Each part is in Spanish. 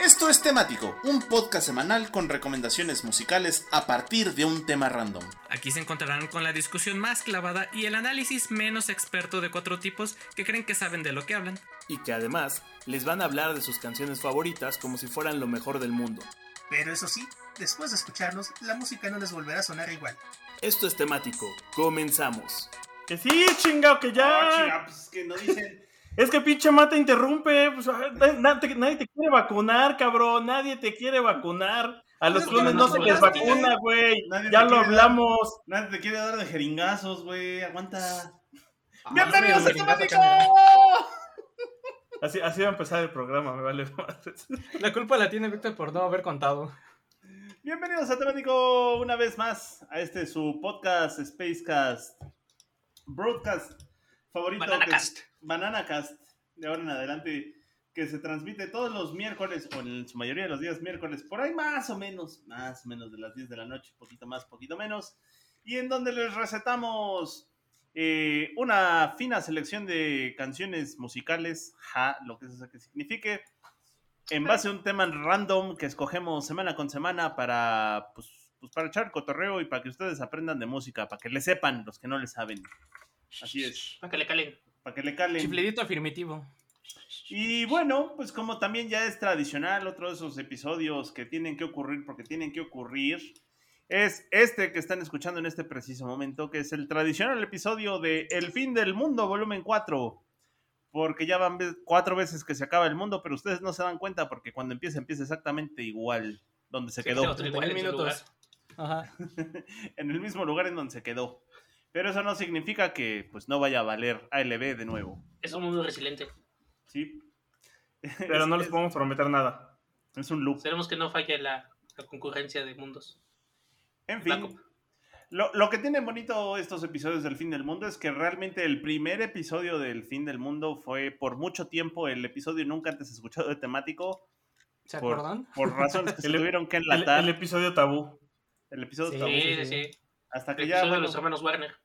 Esto es Temático, un podcast semanal con recomendaciones musicales a partir de un tema random. Aquí se encontrarán con la discusión más clavada y el análisis menos experto de cuatro tipos que creen que saben de lo que hablan. Y que además les van a hablar de sus canciones favoritas como si fueran lo mejor del mundo. Pero eso sí, después de escucharlos, la música no les volverá a sonar igual. Esto es temático. Comenzamos. Que sí, chingado, que ya. pues que no dicen. Es que pinche mata interrumpe. Pues, nadie, nadie, te quiere vacunar, cabrón. Nadie te quiere vacunar. A los clones no se les vacuna, güey. Ya lo hablamos. nadie te quiere dar de jeringazos, güey. Aguanta. ¡Bienvenidos a Temático! Así, así va a empezar el programa, me vale La culpa la tiene Víctor por no haber contado. Bienvenidos a Temático una vez más a este su podcast Spacecast Broadcast favorito. Bananacast. Bananacast, de ahora en adelante, que se transmite todos los miércoles, o en su mayoría de los días miércoles, por ahí más o menos, más o menos de las 10 de la noche, poquito más, poquito menos, y en donde les recetamos eh, una fina selección de canciones musicales, ja, lo que eso que signifique, en base a un tema random que escogemos semana con semana para, pues, pues, para echar cotorreo y para que ustedes aprendan de música, para que le sepan los que no le saben. Así es. Para que le calen. Para que le calen. Chiflidito afirmativo. Y bueno, pues como también ya es tradicional, otro de esos episodios que tienen que ocurrir porque tienen que ocurrir, es este que están escuchando en este preciso momento, que es el tradicional episodio de El fin del mundo, volumen 4. Porque ya van cuatro veces que se acaba el mundo, pero ustedes no se dan cuenta porque cuando empieza, empieza exactamente igual donde se quedó. minutos. Ajá. en el mismo lugar en donde se quedó. Pero eso no significa que pues no vaya a valer ALB de nuevo. Es un mundo resiliente. Sí. Pero no les podemos prometer nada. Es un loop. Esperemos que no falle la, la concurrencia de mundos. En fin. Lo, lo, que tienen bonito estos episodios del fin del mundo es que realmente el primer episodio del fin del mundo fue por mucho tiempo el episodio nunca antes escuchado de temático. ¿Se por, acuerdan? Por razones que se tuvieron que enlatar. El, el, episodio tabú. El episodio sí, tabú. Sí, sí. Hasta el que ya. Bueno, de los hermanos Warner.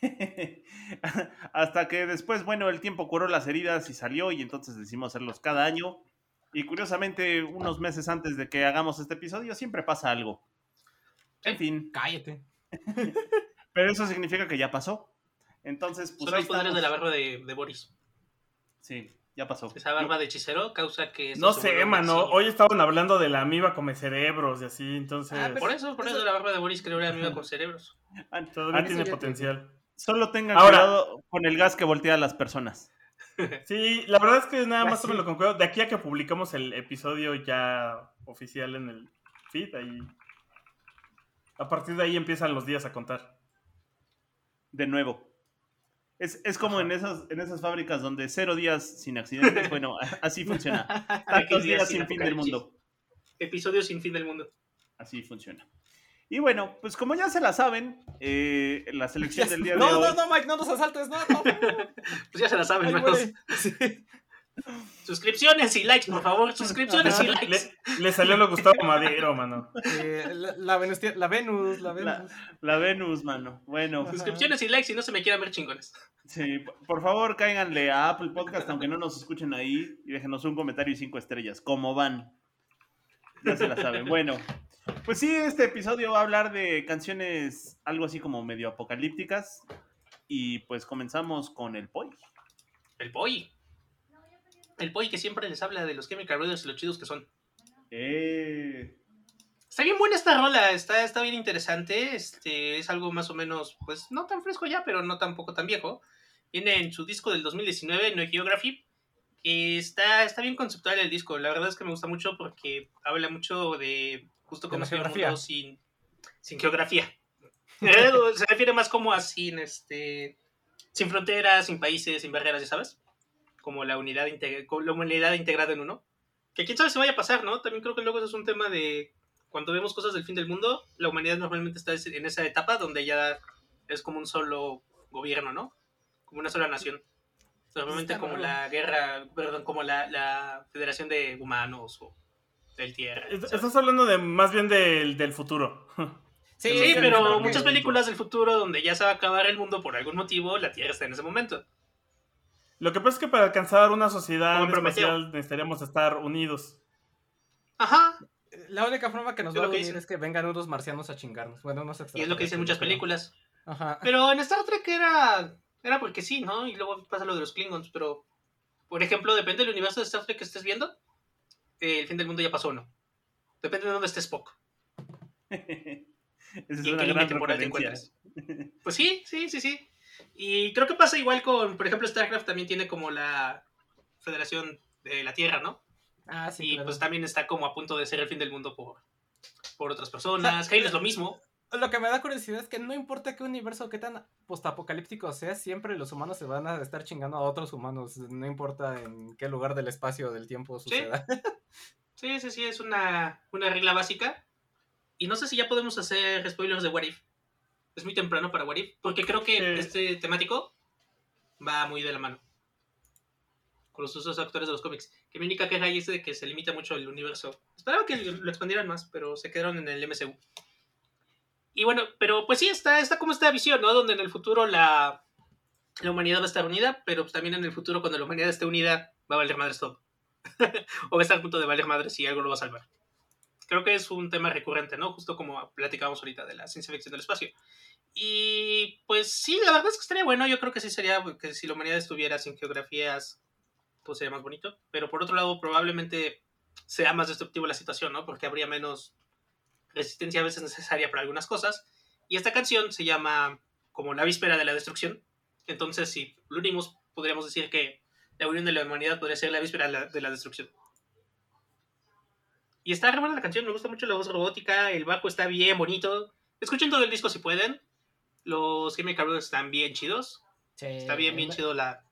Hasta que después, bueno, el tiempo curó las heridas y salió, y entonces decidimos hacerlos cada año. Y curiosamente, unos meses antes de que hagamos este episodio, siempre pasa algo. En fin. Cállate. Pero eso significa que ya pasó. Entonces, pues. Son los poderes de la barba de, de, Boris. Sí, ya pasó. Esa barba de hechicero causa que. No sé, mano. Hoy estaban hablando de la amiba come cerebros y así, entonces. Ah, por eso, por eso la barba de Boris creo que era amiba con cerebros. Ah, Todavía tiene potencial. Solo tengan Ahora, cuidado con el gas que voltea a las personas. Sí, la verdad es que nada más me lo concluyo. De aquí a que publicamos el episodio ya oficial en el feed, ahí. A partir de ahí empiezan los días a contar. De nuevo. Es, es como en esas, en esas fábricas donde cero días sin accidentes. Bueno, así funciona. Tantos días sin fin del mundo. Episodio sin fin del mundo. Así funciona. Y bueno, pues como ya se la saben, eh, la selección del día de no, hoy. No, no, Mike, no nos asaltes, no, no. pues ya se la saben, hermanos. Sí. Suscripciones y likes, por favor. Suscripciones y likes. Le, le, salió lo Gustavo Madero, mano. Eh, la, la, Venus, la Venus, la Venus. La, la Venus, mano. Bueno. Suscripciones y likes y no se me quieran ver chingones. Sí, por favor, cáiganle a Apple Podcast, aunque no nos escuchen ahí, y déjenos un comentario y cinco estrellas. ¿Cómo van? Ya se la saben. Bueno, pues sí, este episodio va a hablar de canciones algo así como medio apocalípticas. Y pues comenzamos con el Poi. El Poi. El Poi que siempre les habla de los Chemical Brothers y los chidos que son. Eh. Está bien buena esta rola, está, está bien interesante. Este, es algo más o menos, pues no tan fresco ya, pero no tampoco tan viejo. Viene en su disco del 2019, No Geography. Que está, está bien conceptual el disco. La verdad es que me gusta mucho porque habla mucho de justo como geografía sin, sin geografía. Se refiere más como a sin, este, sin fronteras, sin países, sin barreras, ya sabes. Como la unidad, la humanidad integrada en uno. Que quién sabe si vaya a pasar, ¿no? También creo que luego eso es un tema de cuando vemos cosas del fin del mundo, la humanidad normalmente está en esa etapa donde ya es como un solo gobierno, ¿no? Como una sola nación. Normalmente como la guerra, perdón, como la, la Federación de Humanos o del Tierra. Estás hablando de más bien del, del futuro. Sí, sí pero muchas películas del futuro donde ya se va a acabar el mundo por algún motivo, la Tierra está en ese momento. Lo que pasa es que para alcanzar una sociedad espacial necesitaríamos estar unidos. Ajá. La única forma que nos Es va a unir es que vengan unos marcianos a chingarnos. Bueno, unos Y es lo que dicen muchas películas. Ajá. Pero en Star Trek era, era porque sí, ¿no? Y luego pasa lo de los Klingons, pero, por ejemplo, depende del universo de Star Trek que estés viendo, eh, el fin del mundo ya pasó o no. Depende de dónde esté Spock Esa es y una gran temporal te encuentres. Pues sí, sí, sí, sí. Y creo que pasa igual con, por ejemplo, StarCraft también tiene como la Federación de la Tierra, ¿no? Ah, sí, y claro. pues también está como a punto de ser el fin del mundo por, por otras personas. Halo es lo mismo. Lo que me da curiosidad es que no importa qué universo, qué tan postapocalíptico sea, siempre los humanos se van a estar chingando a otros humanos. No importa en qué lugar del espacio o del tiempo suceda. Sí, sí, sí, es una, una regla básica. Y no sé si ya podemos hacer spoilers de What If. Es muy temprano para What If, porque creo que Sí. este temático va muy de la mano con los usos actores de los cómics. Que mi única queja ahí es de que se limita mucho el universo. Esperaba que lo expandieran más, pero se quedaron en el MCU. Y bueno, pero pues sí, está, está como esta visión, ¿no? Donde en el futuro la, la humanidad va a estar unida, pero pues también en el futuro, cuando la humanidad esté unida, va a valer madres todo. o va a estar a punto de valer madres si algo lo va a salvar. Creo que es un tema recurrente, ¿no? Justo como platicábamos ahorita de la ciencia ficción del espacio. Y pues sí, la verdad es que estaría bueno. Yo creo que sí sería que si la humanidad estuviera sin geografías, pues sería más bonito. Pero por otro lado, probablemente sea más destructivo la situación, ¿no? Porque habría menos resistencia a veces necesaria para algunas cosas. Y esta canción se llama como la víspera de la destrucción. Entonces, si lo unimos, podríamos decir que la unión de la humanidad podría ser la víspera de la, de la destrucción. Y está re buena la canción, me gusta mucho la voz robótica, el bajo está bien bonito. Escuchen todo el disco si pueden. Los Chemical Brothers están bien chidos. Sí, Está bien, bien chido la,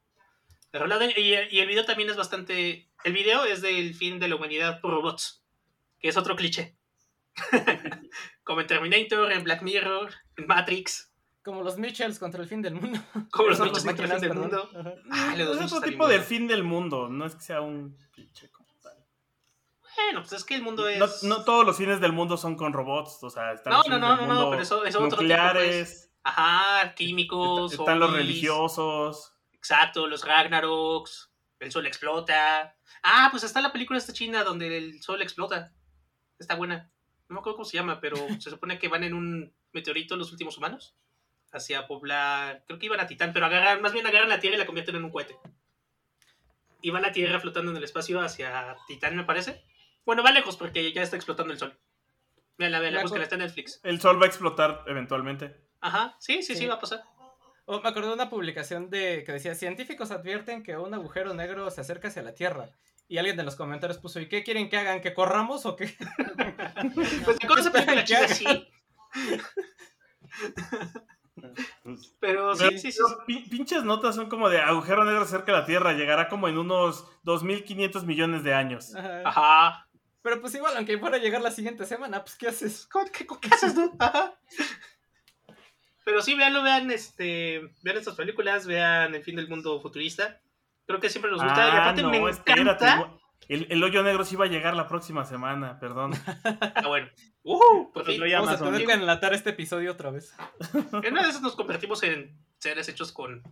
la rola. de- Y, y el video también es bastante... El video es del fin de la humanidad por robots, que es otro cliché. Como en Terminator, en Black Mirror, en Matrix, Como los Mitchells contra el fin del mundo. como los bichos contra el fin del mundo. Ah, es otro tipo buenos. fin del mundo, no es que sea un pinche como tal. Bueno, pues es que el mundo es... No, no todos los fines del mundo son con robots, o sea, están No, los no, no, no, no, mundo pero eso- eso otro tipo, nucleares, Ajá, químicos, est- están los religiosos. Exacto, los Ragnaroks, el sol explota. Ah, pues está la película esta china donde el sol explota. Está buena. No me acuerdo cómo se llama, pero se supone que van en un meteorito los últimos humanos hacia poblar. Creo que iban a Titán, pero agarran, más bien agarran la Tierra y la convierten en un cohete. Y va la Tierra flotando en el espacio hacia Titán, me parece. Bueno, va lejos porque ya está explotando el sol. Veanla, La búsquenla, co- está en Netflix. El sol va a explotar eventualmente. Ajá, sí, sí, sí, Sí. va a pasar. Oh, me acordé de una publicación de que decía científicos advierten que un agujero negro se acerca hacia la Tierra. Y alguien en los comentarios puso, ¿y qué quieren que hagan? ¿Que corramos o qué? Pues película china sí. Pero sí, sí, sí. pinches notas son como de agujero negro cerca de la Tierra, llegará como en unos 2.500 millones de años. Ajá. Ajá. Pero pues igual, aunque fuera a llegar la siguiente semana, pues ¿qué haces? ¿Cómo- ¿Qué, qué haces, no? Ajá. Pero sí, véanlo, vean, este, vean estas películas, vean El fin del mundo futurista. Creo que siempre nos gusta. y Ah, aparte no, me encanta. El, el hoyo negro sí va a llegar la próxima semana, perdón. Ah, bueno. Uh, Pues lo ya Vamos a tener que enlatar este episodio otra vez. En una de esas nos convertimos en seres hechos con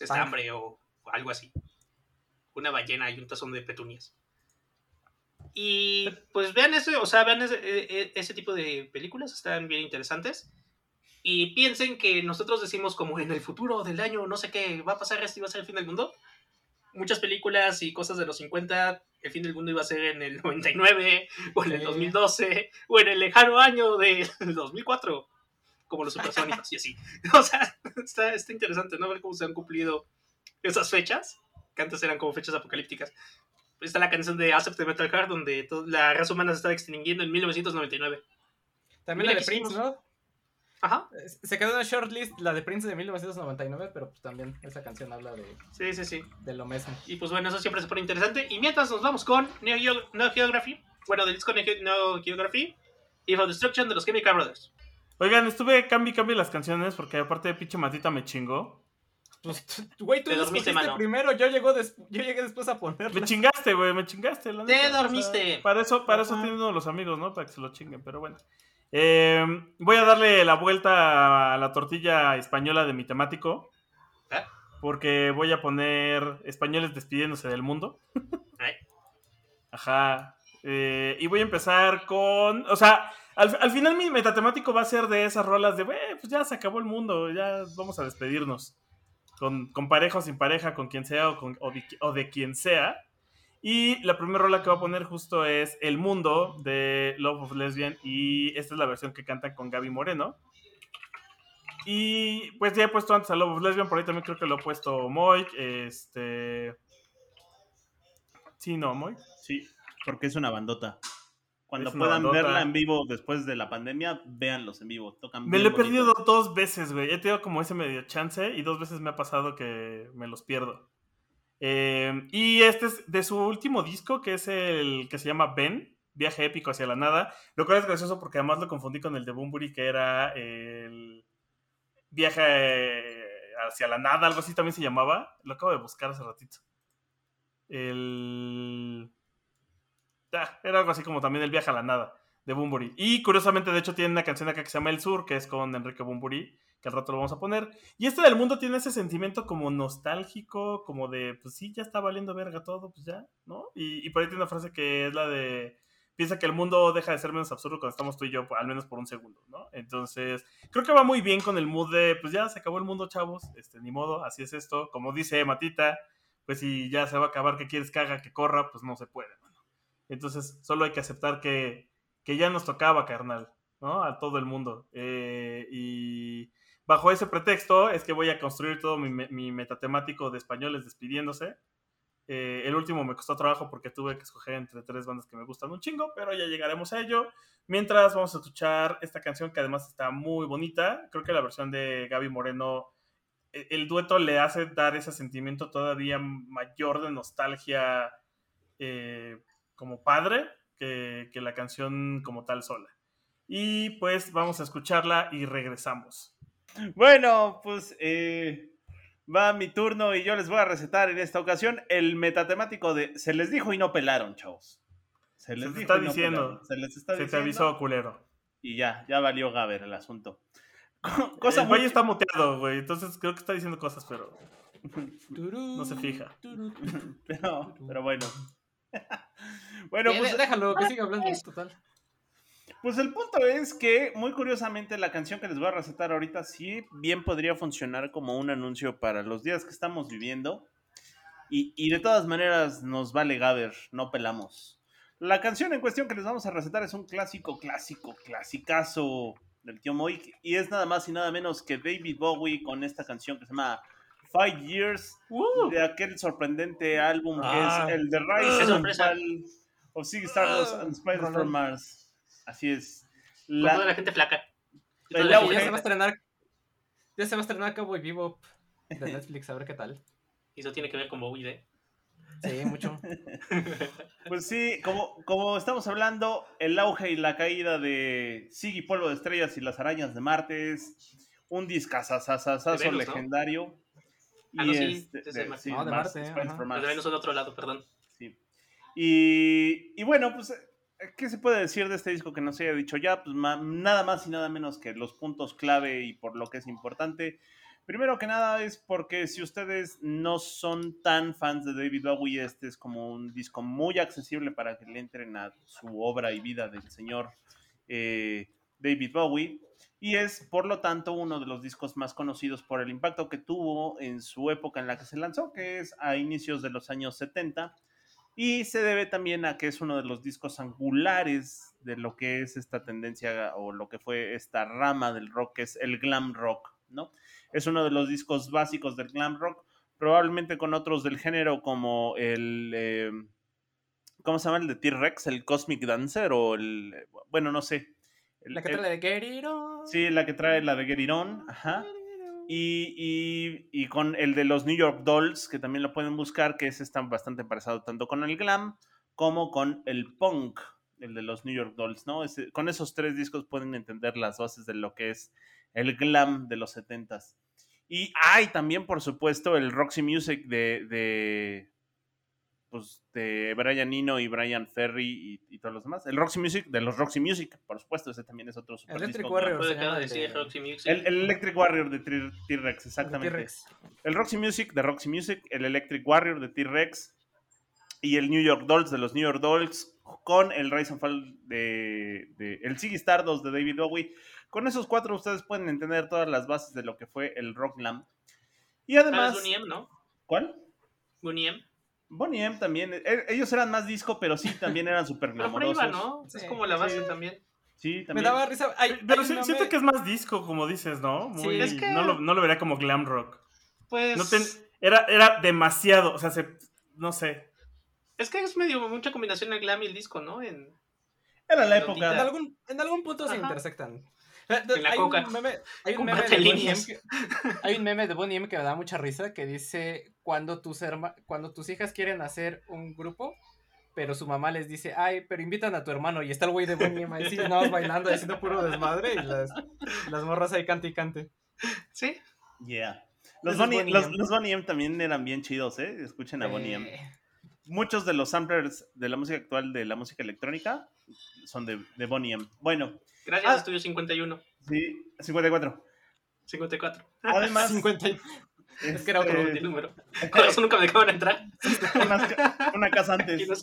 estambre o, o algo así. Una ballena y un tazón de petunias. Y pues vean ese, o sea, vean ese, e- e- ese tipo de películas, están bien interesantes. Y piensen que nosotros decimos como en el futuro del año, no sé qué, va a pasar esto y va a ser el fin del mundo. Muchas películas y cosas de los 50, el fin del mundo iba a ser en el 99, o en el Sí. 2012, o en el lejano año del 2004 como los supersónicos y así. O sea, está, está interesante, ¿no? Ver cómo se han cumplido esas fechas, que antes eran como fechas apocalípticas. Está la canción de Accept the Metal Heart, donde to- la raza humana se estaba extinguiendo en 1999. También la de Prince, ¿no? Ajá, Eh, Se quedó en el shortlist la de Prince de 1999, pero pues también esa canción habla de, sí, sí, sí. de lo mismo. Y pues bueno, eso siempre se pone interesante. Y mientras nos vamos con Neo, Geo- Neo Geography, bueno, del disco Neo, Ge- Neo Geography y For Destruction de los Chemical Brothers. Oigan, estuve cambi cambi las canciones porque aparte de pinche matita me chingó. Pues, güey, tú lo primero, yo, llegó des- yo llegué después a Me ponerla. chingaste, güey, me chingaste. la Te neta, o sea, dormiste. para eso, para eso tienen uno los amigos, ¿no? Para que se lo chinguen, pero bueno. Eh, voy a darle la vuelta a la tortilla española de mi temático. ¿Eh? porque voy a poner españoles despidiéndose del mundo. Ajá. Eh, y voy a empezar con. O sea, al, al final mi metatemático va a ser de esas rolas de, "Güey, pues ya se acabó el mundo, ya vamos a despedirnos. Con, con pareja o sin pareja, con quien sea o, con- o de, o de quien sea. Y la primera rola que voy a poner justo es El Mundo de Love of Lesbian. Y esta es la versión que cantan con Gaby Moreno. Y pues ya he puesto antes a Love of Lesbian, por ahí también creo que lo he puesto Moik. Este. Sí, no, Moik. Sí, porque es una bandota. Cuando puedan bandota. verla en vivo después de la pandemia, véanlos en vivo. Tocan Me lo he bonito. perdido dos veces, güey. He tenido como ese medio chance y dos veces me ha pasado que me los pierdo. Eh, y este es de su último disco, que es el que se llama Ben, Viaje épico hacia la nada. Lo cual es gracioso porque además lo confundí con el de Bumburi, que era el Viaje hacia la nada, algo así también se llamaba. Lo acabo de buscar hace ratito. El... Ah, era algo así como también el Viaje a la nada de Bumburi. Y curiosamente, de hecho, tiene una canción acá que se llama El Sur, que es con Enrique Bumburi, que al rato lo vamos a poner. Y este del mundo tiene ese sentimiento como nostálgico, como de, pues sí, ya está valiendo verga todo, pues ya, ¿no? Y, y por ahí tiene una frase que es la de, piensa que el mundo deja de ser menos absurdo cuando estamos tú y yo, al menos por un segundo, ¿no? Entonces, creo que va muy bien con el mood de, pues ya se acabó el mundo, chavos, este, ni modo, así es esto. Como dice Matita, pues si ya se va a acabar, que quieres que haga, que corra, pues no se puede, mano. Entonces, solo hay que aceptar que, que ya nos tocaba, carnal, ¿no? A todo el mundo. Eh, y bajo ese pretexto es que voy a construir todo mi, mi metatemático de españoles despidiéndose. Eh, el último me costó trabajo porque tuve que escoger entre tres bandas que me gustan un chingo, pero ya llegaremos a ello. Mientras vamos a escuchar esta canción que además está muy bonita. Creo que la versión de Gaby Moreno, e- el dueto le hace dar ese sentimiento todavía mayor de nostalgia eh, como padre que, que la canción como tal sola. Y pues vamos a escucharla y regresamos. Bueno, pues eh, va mi turno y yo les voy a recetar en esta ocasión el metatemático de Se les dijo y no pelaron, chavos. Se les Se dijo está y no diciendo. pelaron. Se les está Se te diciendo. avisó, culero. Y ya, ya valió Gaber el asunto. Cosa el muy güey está muteado, güey. Entonces creo que está diciendo cosas, pero no se fija. Pero, pero bueno. bueno, Eh, pues, déjalo, que siga hablando, total. pues el punto es que, muy curiosamente, la canción que les voy a recetar ahorita sí bien podría funcionar como un anuncio para los días que estamos viviendo. Y, y de todas maneras nos vale Gaber, no pelamos. La canción en cuestión que les vamos a recetar es un clásico, clásico, clasicazo del tío Moik. Y es nada más y nada menos que David Bowie con esta canción que se llama Five Years Uh, de aquel sorprendente álbum Ah. que es el The ¡Qué Rise! Fall of Ziggy Stardust and Spiders from Mars. Así es. Con La- toda la gente flaca. Y el auge. ya gente- se va a estrenar. Ya se va a estrenar Cowboy Bebop de Netflix, a ver qué tal. Y eso tiene que ver con Bowie, ¿eh? Sí, mucho. Pues sí, como, como estamos hablando, el auge y la caída de Ziggy Polvo de Estrellas y las Arañas de Marte es un discazazazazazo De Venus, ¿no? Ah, Y no, sí, este, es de de, Marte. sí, No, de Mars, Marte, Mars. de otro lado, perdón. Sí. Y, y bueno, pues, ¿qué se puede decir de este disco que no se haya dicho ya? Pues ma- nada más y nada menos que los puntos clave y por lo que es importante. Primero que nada es porque si ustedes no son tan fans de David Bowie, este es como un disco muy accesible para que le entren a su obra y vida del señor eh, David Bowie. Y es, por lo tanto, uno de los discos más conocidos por el impacto que tuvo en su época en la que se lanzó, que es a inicios de los años 70. Y se debe también a que es uno de los discos angulares de lo que es esta tendencia o lo que fue esta rama del rock, que es el glam rock, ¿no? Es uno de los discos básicos del glam rock, probablemente con otros del género como el... eh, ¿Cómo se llama el de T-Rex? ¿El Cosmic Dancer? O el... Bueno, no sé. La que trae la de On. Sí, la que trae la de On, ajá. Y, y- y con el de los New York Dolls, que también lo pueden buscar, que ese está bastante emparejado tanto con el glam como con el punk, el de los New York Dolls, ¿no? Ese- con esos tres discos pueden entender las bases de lo que es el glam de los 70s. Y hay también, por supuesto, el Roxy Music de, de, pues, de Brian Eno y Brian Ferry y, y todos los demás. El Roxy Music, de los Roxy Music, por supuesto, ese también es otro super Electric disco. Warrior. No el decir de- Roxy Music. El, el Electric Warrior de T- T-Rex, exactamente. T-Rex. El Roxy Music de Roxy Music, el Electric Warrior de T-Rex y el New York Dolls de los New York Dolls con el Rise and Fall de, de- el Ziggy Stardust de David Bowie. Con esos cuatro ustedes pueden entender todas las bases de lo que fue el rock glam. Y Ah, además, es Boney M, ¿no? ¿cuál? Boney M. Bonnie M también. E- Ellos eran más disco, pero sí también eran súper Pero por ahí glamorosos. va, ¿no? Sí, es como la base sí. también. Sí, Me también. daba risa. Ay, Pero sí- siento que es más disco, como dices, ¿no? Sí, Muy- es que- no, lo, no lo vería como glam rock. Pues. No ten- era, era demasiado, o sea, se, no sé. Es que es medio mucha combinación el glam y el disco, ¿no? En... Era la Notita. En época. algún, en algún punto se Ajá. intersectan. Eh, En la hay, coca. Un meme, hay, un meme Comparte de Bonnie M líneas. que, hay un meme de Bonnie M que me da mucha risa que dice cuando tus, herma- cuando tus hijas quieren hacer un grupo, pero su mamá les dice, ay, pero invitan a tu hermano y está el güey de Bonnie M ahí sí, nada más bailando, haciendo puro desmadre y las, las morras ahí cante y cante. Sí. Yeah. Los Bonnie, Bonnie los, M. los Bonnie M también eran bien chidos, ¿eh? Escuchen a Bonnie M. Muchos de los samplers de la música actual de la música electrónica son de, de Bonnie M. Bueno, Gracias, Ah. Estudio 51. sí, 54. 54. Además, 50 y- es que era otro este, número. Con razón nunca me dejaban entrar. una, ca- una casa antes.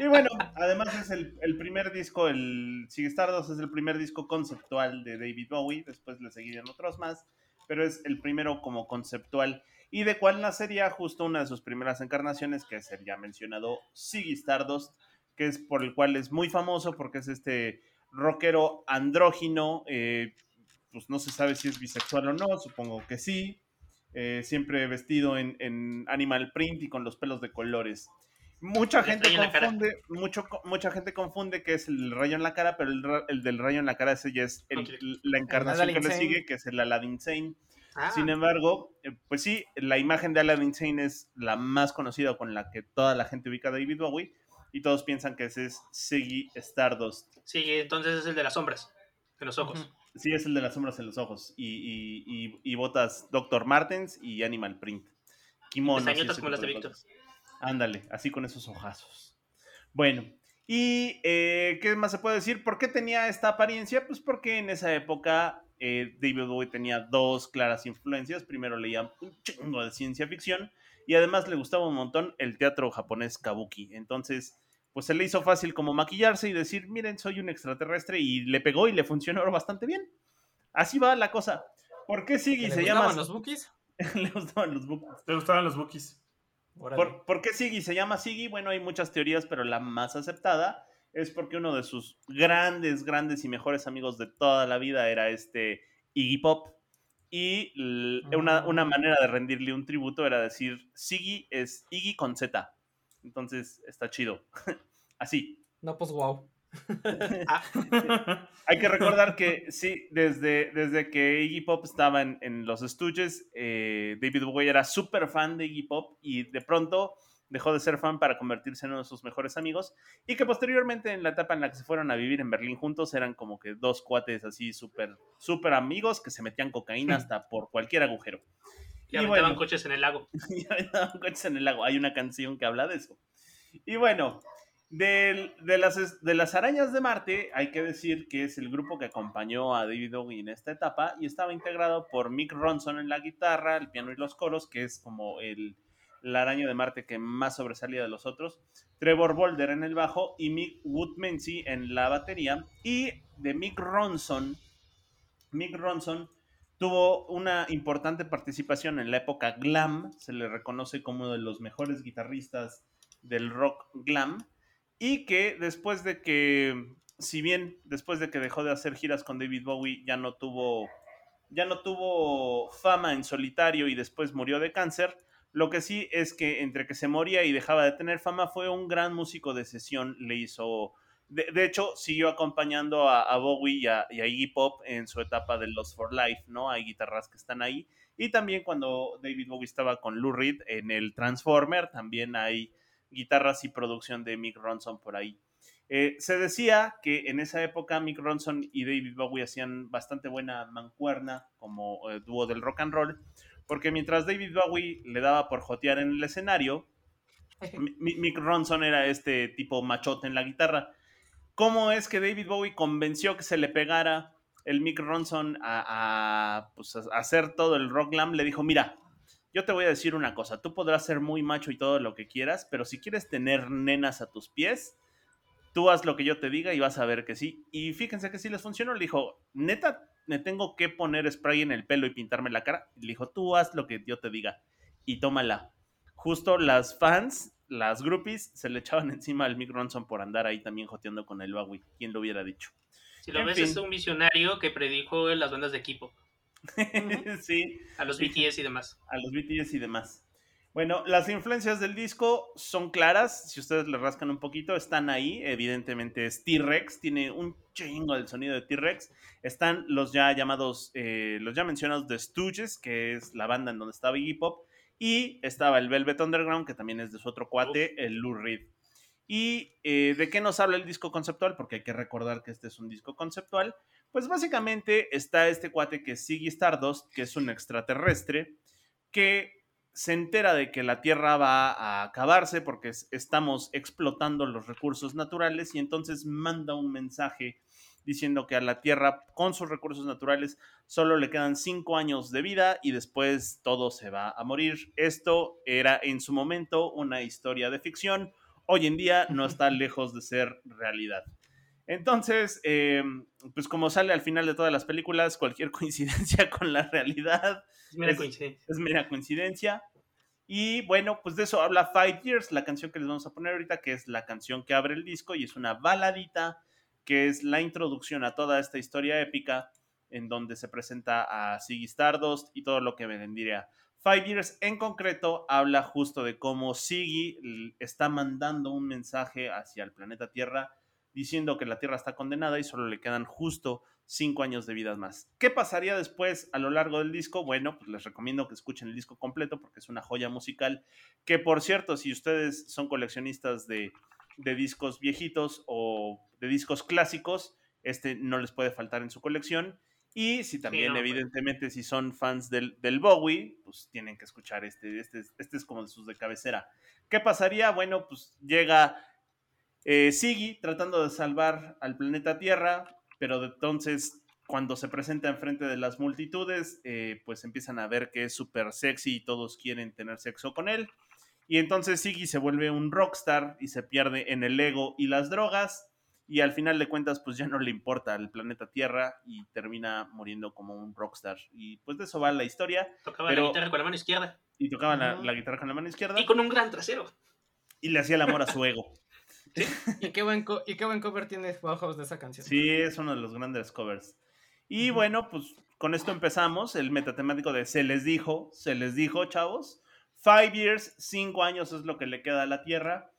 Y bueno, además es el, el primer disco, el Sigue Stardust es el primer disco conceptual de David Bowie, después le seguirían otros más, pero es el primero como conceptual y de cual nacería justo una de sus primeras encarnaciones, que es el ya mencionado Ziggy Stardust, que es por el cual es muy famoso porque es este rockero andrógino, eh, pues no se sabe si es bisexual o no, supongo que sí, eh, siempre vestido en, en animal print y con los pelos de colores. Mucha Le gente confunde, mucho, mucha gente confunde que es el rayo en la cara, pero el, el del rayo en la cara ese ya es el- la encarnación que le sigue, que es el Aladdin Sane. Ah, Sin embargo, eh, pues sí, la imagen de Aladdin Sane es la más conocida con la que toda la gente ubica a David Bowie y todos piensan que ese es Ziggy Stardust. sí, entonces es el de las sombras. En los ojos. Sí, es el de las sombras en los ojos y, y, y- y botas Dr. Martens y Animal Print. Kimonos ese como las de de Víctor. Ándale, así con esos ojazos. Bueno, ¿y eh, qué más se puede decir? ¿Por qué tenía esta apariencia? Pues porque en esa época eh, David Bowie tenía dos claras influencias. Primero leía un chingo de ciencia ficción y además le gustaba un montón el teatro japonés kabuki. Entonces, pues se le hizo fácil como maquillarse y decir, miren, soy un extraterrestre y le pegó y le funcionó bastante bien. Así va la cosa. ¿Por qué Siggy ¿Le se gustaban llama? los bookies? le gustaban los bookies. ¿Te gustaban los bookies? ¿Por, por qué Siggy se llama Siggy? Bueno, hay muchas teorías, pero la más aceptada es porque uno de sus grandes, grandes y mejores amigos de toda la vida era este Iggy Pop. Y l- una, Ah. una manera de rendirle un tributo era decir Siggy es Iggy con Z. Entonces está chido. Así. No, pues wow. Hay que recordar que sí, desde, desde que Iggy Pop estaba en, en los Stooges, eh, David Bowie era súper fan de Iggy Pop y de pronto dejó de ser fan para convertirse en uno de sus mejores amigos y que posteriormente en la etapa en la que se fueron a vivir en Berlín juntos eran como que dos cuates así súper súper amigos que se metían cocaína hasta por cualquier agujero. Y Y aventaban bueno. coches en el lago. y aventaban coches en el lago. Hay una canción que habla de eso. Y bueno, del- de, las, de las arañas de Marte, hay que decir que es el grupo que acompañó a David Bowie en esta etapa y estaba integrado por Mick Ronson en la guitarra, el piano y los coros, que es como el, la araña de Marte que más sobresalía de los otros, Trevor Boulder en el bajo y Mick Woodmansey en la batería. Y de Mick Ronson, Mick Ronson tuvo una importante participación en la época glam, se le reconoce como uno de los mejores guitarristas del rock glam, y que después de que, si bien después de que dejó de hacer giras con David Bowie, ya no tuvo, ya no tuvo fama en solitario y después murió de cáncer, lo que sí es que entre que se moría y dejaba de tener fama fue un gran músico de sesión, le hizo... De, hecho, siguió acompañando a, Bowie y a, y a Iggy Pop en su etapa de Lost for Life, ¿no? Hay guitarras que están ahí. Y también cuando David Bowie estaba con Lou Reed en el Transformer, también hay guitarras y producción de Mick Ronson por ahí. Eh, se decía que en esa época Mick Ronson y David Bowie hacían bastante buena mancuerna como eh, dúo del rock and roll, porque mientras David Bowie le daba por jotear en el escenario, Mick Ronson era este tipo machote en la guitarra. ¿Cómo es que David Bowie convenció que se le pegara el Mick Ronson a, pues, a hacer todo el rock glam? Le dijo, mira, yo te voy a decir una cosa, tú podrás ser muy macho y todo lo que quieras, pero si quieres tener nenas a tus pies, tú haz lo que yo te diga y vas a ver que sí. Y fíjense que sí les funcionó. Le dijo, neta, me tengo que poner spray en el pelo y pintarme la cara. Le dijo, tú haz lo que yo te diga y tómala. Justo las fans, las groupies, se le echaban encima al Mick Ronson por andar ahí también joteando con el Bowie. ¿Quién lo hubiera dicho? Si lo ves, es un visionario que predijo las bandas de equipo. sí. A los BTS y demás. A los BTS y demás. Bueno, las influencias del disco son claras. Si ustedes le rascan un poquito, están ahí. Evidentemente es T-Rex, tiene un chingo del sonido de T-Rex. Están los ya llamados, eh, los ya mencionados The Stooges, que es la banda en donde estaba Iggy Pop. Y estaba el Velvet Underground, que también es de su otro cuate, el Lou Reed. ¿Y eh, de qué nos habla el disco conceptual? Porque hay que recordar que este es un disco conceptual. Pues básicamente está este cuate que es Ziggy Stardust, que es un extraterrestre, que se entera de que la Tierra va a acabarse porque estamos explotando los recursos naturales y entonces manda un mensaje diciendo que a la Tierra con sus recursos naturales solo le quedan cinco años de vida y después todo se va a morir. Esto era en su momento una historia de ficción, hoy en día no está lejos de ser realidad. Entonces, eh, pues como sale al final de todas las películas, cualquier coincidencia con la realidad es mera, coincidencia. es mera coincidencia. Y bueno, pues de eso habla Five Years, la canción que les vamos a poner ahorita, que es la canción que abre el disco y es una baladita, que es la introducción a toda esta historia épica en donde se presenta a Ziggy Stardust y todo lo que vendría. Five Years en concreto habla justo de cómo Siggy está mandando un mensaje hacia el planeta Tierra diciendo que la Tierra está condenada y solo le quedan justo cinco años de vida más. ¿Qué pasaría después a lo largo del disco? Bueno, pues les recomiendo que escuchen el disco completo porque es una joya musical que, por cierto, si ustedes son coleccionistas de, de discos viejitos o de discos clásicos, este no les puede faltar en su colección. Y si también, no, evidentemente, si son fans del, del, Bowie, pues tienen que escuchar este, este. Este es como de sus de cabecera. ¿Qué pasaría? Bueno, pues llega eh, Siggy tratando de salvar al planeta Tierra, pero de entonces, cuando se presenta enfrente de las multitudes, eh, pues empiezan a ver que es súper sexy y todos quieren tener sexo con él. Y entonces Siggy se vuelve un rockstar y se pierde en el ego y las drogas y al final de cuentas pues ya no le importa al planeta Tierra y termina muriendo como un rockstar. Y pues de eso va la historia. Tocaba Pero- la guitarra con la mano izquierda. Y tocaba la, la guitarra con la mano izquierda Y con un gran trasero. y le hacía el amor a su ego. ¿Y qué, buen ¿Y qué buen cover tiene Bauhaus de esa canción? Sí, es uno de los grandes covers. Y bueno, pues con esto empezamos, el metatemático de se les dijo, se les dijo, chavos. Five years, cinco años es lo que le queda a la Tierra.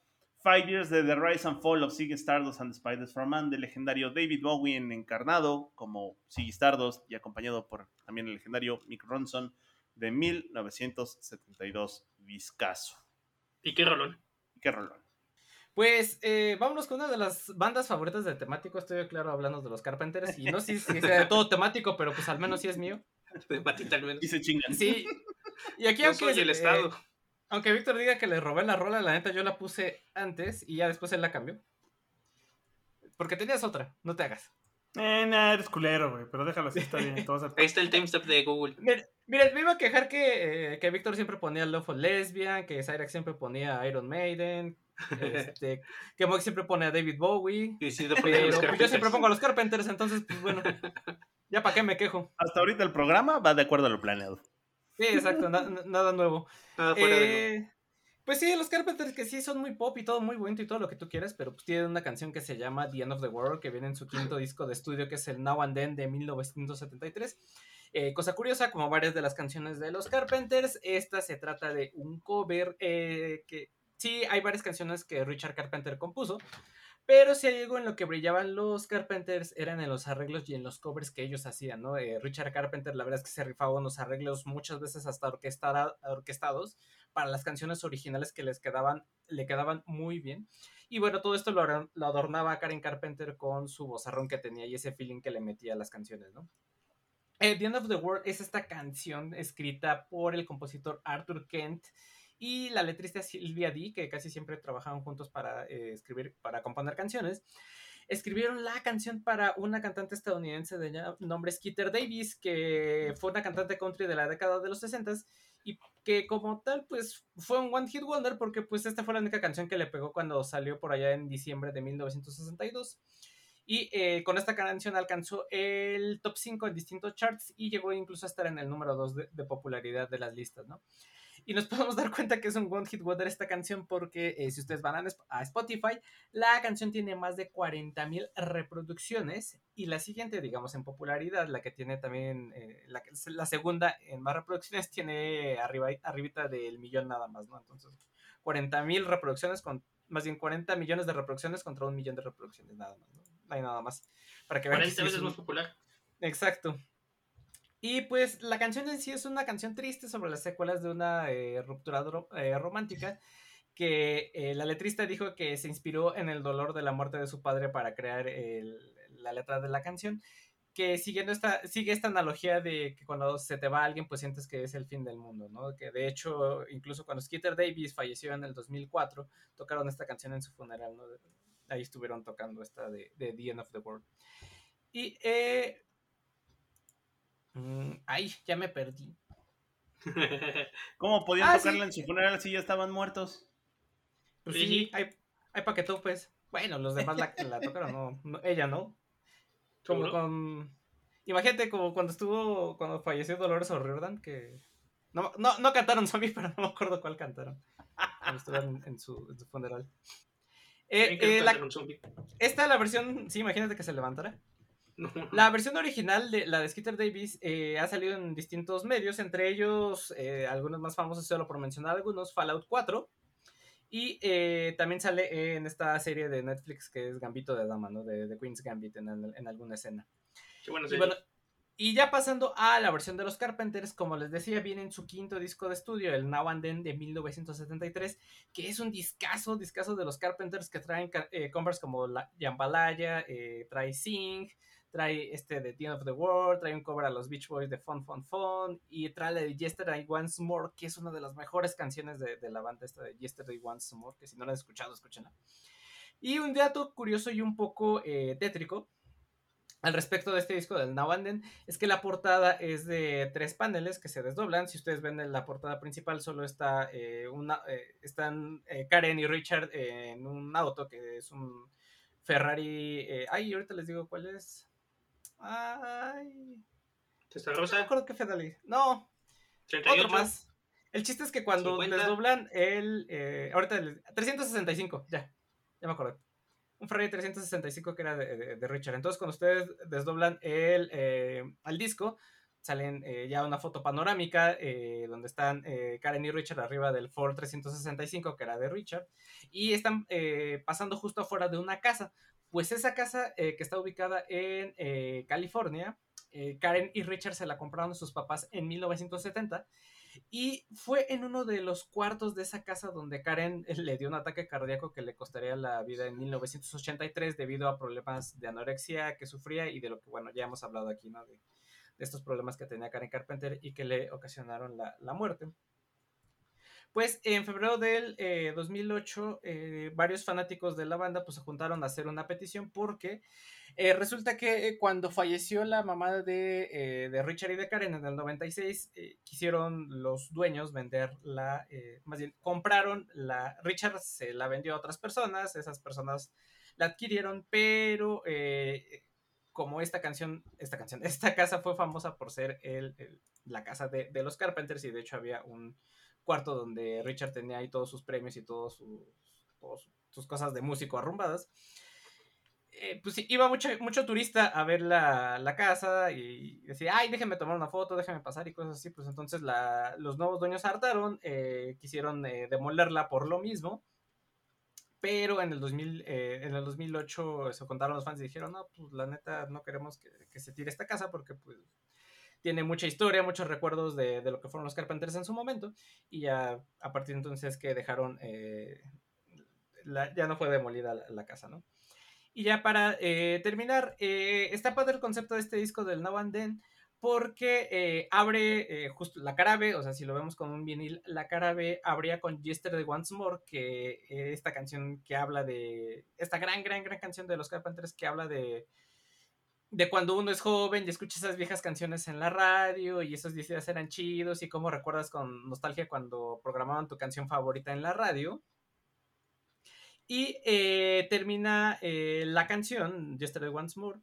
Five years de The Rise and Fall of Ziggy Stardust and the Spiders from Man, del legendario David Bowie en encarnado como Ziggy Stardust y acompañado por también el legendario Mick Ronson de 1972, Vizcazo. Y qué rolón. Qué rolón. Pues eh, vámonos con una de las bandas favoritas de temático. Estoy claro hablando de los Carpenters. Y no sé si sea de todo temático, pero pues al menos sí es mío. De patita al menos. Y se chingan. Sí. Y aquí Yo aunque, soy el eh, Estado. aunque Víctor diga que le robé la rola, la neta yo la puse antes y ya después él la cambió. Porque tenías otra, no te hagas. Eh, nah, eres culero, güey, pero déjalo así, está bien. todo Ahí está el timestamp de Google. Mira, mira, me iba a quejar que, eh, que Víctor siempre ponía Love for Lesbian, que Cyrax siempre ponía Iron Maiden, este, que Mox siempre pone a David Bowie. Y sí, poner Pero pues, yo siempre pongo a los Carpenters, entonces, pues bueno, ya para qué me quejo. Hasta ahorita el programa va de acuerdo a lo planeado. Sí, exacto, na- na- nada nuevo. Ah, fuera de lo- Eh, pues sí, los Carpenters que sí son muy pop y todo muy bonito y todo lo que tú quieras, pero pues tienen una canción que se llama The End of the World, que viene en su quinto disco de estudio, que es el Now and Then de 1973. Eh, cosa curiosa, como varias de las canciones de los Carpenters, esta se trata de un cover eh, que sí hay varias canciones que Richard Carpenter compuso, pero si hay algo en lo que brillaban los Carpenters eran en los arreglos y en los covers que ellos hacían, ¿no? Eh, Richard Carpenter, la verdad es que se rifaba unos arreglos muchas veces hasta orquestados para las canciones originales que les quedaban, le quedaban muy bien. Y bueno, todo esto lo adornaba Karen Carpenter con su vozarrón que tenía y ese feeling que le metía a las canciones, ¿no? Eh, the End of the World es esta canción escrita por el compositor Arthur Kent y la letrista Silvia D, que casi siempre trabajaban juntos para eh, escribir, para componer canciones. Escribieron la canción para una cantante estadounidense de nombre Skeeter Davis, que fue una cantante country de la década de los 60 y que como tal, pues fue un One Hit Wonder porque pues esta fue la única canción que le pegó cuando salió por allá en diciembre de 1962. Y eh, con esta canción alcanzó el top 5 en distintos charts y llegó incluso a estar en el número 2 de, de popularidad de las listas, ¿no? Y nos podemos dar cuenta que es un One Hit Wonder esta canción porque eh, si ustedes van a Spotify, la canción tiene más de 40.000 reproducciones y la siguiente, digamos, en popularidad, la que tiene también, eh, la, la, segunda en más reproducciones, tiene arriba, arribita del millón nada más, ¿no? Entonces, 40.000 reproducciones con, más bien 40 millones de reproducciones contra un millón de reproducciones nada más, ¿no? No hay nada más. Para que vean 40 veces más popular. Exacto. Y pues la canción en sí es una canción triste sobre las secuelas de una eh, ruptura eh, romántica que eh, la letrista dijo que se inspiró en el dolor de la muerte de su padre para crear el, la letra de la canción, que siguiendo esta, sigue esta analogía de que cuando se te va alguien pues sientes que es el fin del mundo, ¿no? Que de hecho incluso cuando Skeeter Davis falleció en el 2004, tocaron esta canción en su funeral, ¿no? Ahí estuvieron tocando esta de, de The End of the World. Y eh, Mm, ay, ya me perdí. ¿Cómo podían ah, tocarla en su funeral si ya estaban muertos? Pues sí, hay, hay pa' que pues. Bueno, los demás la, la tocaron, no, ella no. Como con. Imagínate como cuando estuvo, cuando falleció Dolores O'Riordan, que. No, no, no cantaron Zombie, pero no me acuerdo cuál cantaron. Cuando estuvieron en, su, en su funeral. Eh, eh, la, esta es la versión, sí, imagínate que se levantara. La versión original de la de Skeeter Davis eh, ha salido en distintos medios, entre ellos eh, algunos más famosos, solo por mencionar algunos, Fallout 4. Y eh, también sale en esta serie de Netflix que es Gambito de Dama, ¿no? De, de Queen's Gambit en, alguna escena. Qué bueno, y, bueno, y ya pasando a la versión de los Carpenters, como les decía, viene en su quinto disco de estudio, el Now and Then de 1973, que es un discazo, discazo de los Carpenters que traen covers como la Jambalaya, trae Sing, trae este de The End of the World, trae un cover a los Beach Boys de Fun Fun Fun y trae la de Yesterday Once More, que es una de las mejores canciones de, la banda esta de Yesterday Once More, que si no la han escuchado, escúchenla. Y un dato curioso y un poco eh, tétrico al respecto de este disco del Now and es que la portada es de tres paneles que se desdoblan. Si ustedes ven en la portada principal, solo está eh, una, eh, están Karen y Richard en un auto que es un Ferrari. ay, ahorita les digo cuál es. Ay. No me acuerdo qué Fedali. No. 38. Otro más. El chiste es que cuando les doblan el. Eh, ahorita. 365, ya. Ya me acuerdo. Un Ferrari 365 que era de, de, Richard. Entonces, cuando ustedes desdoblan el, eh, al disco, salen eh, ya una foto panorámica eh, donde están eh, Karen y Richard arriba del Ford 365 que era de Richard y están pasando justo afuera de una casa pues esa casa eh, que está ubicada en eh, California, eh, Karen y Richard se la compraron sus papás en 1970 y fue en uno de los cuartos de esa casa donde Karen le dio un ataque cardíaco que le costaría la vida en 1983 debido a problemas de anorexia que sufría y de lo que, bueno, ya hemos hablado aquí, ¿no? De, estos problemas que tenía Karen Carpenter y que le ocasionaron la muerte. Pues en febrero del 2008, eh, eh, varios fanáticos de la banda pues se juntaron a hacer una petición porque eh, resulta que cuando falleció la mamá de, de, Richard y de Karen en el 96, quisieron los dueños vender la, más bien, compraron la, Richard se la vendió a otras personas, esas personas la adquirieron, pero como esta canción, esta canción, esta casa fue famosa por ser el, la casa de los Carpenters y de hecho había un cuarto donde Richard tenía ahí todos sus premios y todos sus, sus cosas de músico arrumbadas. Eh, pues iba mucho, mucho turista a ver la, la, casa y decía, ay, déjenme tomar una foto, déjenme pasar y cosas así. Pues entonces los nuevos dueños hartaron, eh, quisieron eh, demolerla por lo mismo. Pero en el, 2000, en el 2008 se contaron los fans y dijeron, no, pues la neta no queremos que, que se tire esta casa porque pues tiene mucha historia, muchos recuerdos de, lo que fueron los Carpenters en su momento, y ya a partir de entonces que dejaron, eh, ya no fue demolida la, casa, ¿no? Y ya para eh, terminar, eh, está padre el concepto de este disco del Now and Then, porque abre justo la cara o sea, si lo vemos con un vinil, la cara B abría con Yesterday Once More, que esta canción que habla de, esta gran, gran, gran canción de los Carpenters que habla de, de cuando uno es joven y escucha esas viejas canciones en la radio y esos días eran chidos y cómo recuerdas con nostalgia cuando programaban tu canción favorita en la radio. Y termina la canción, Yesterday Once More,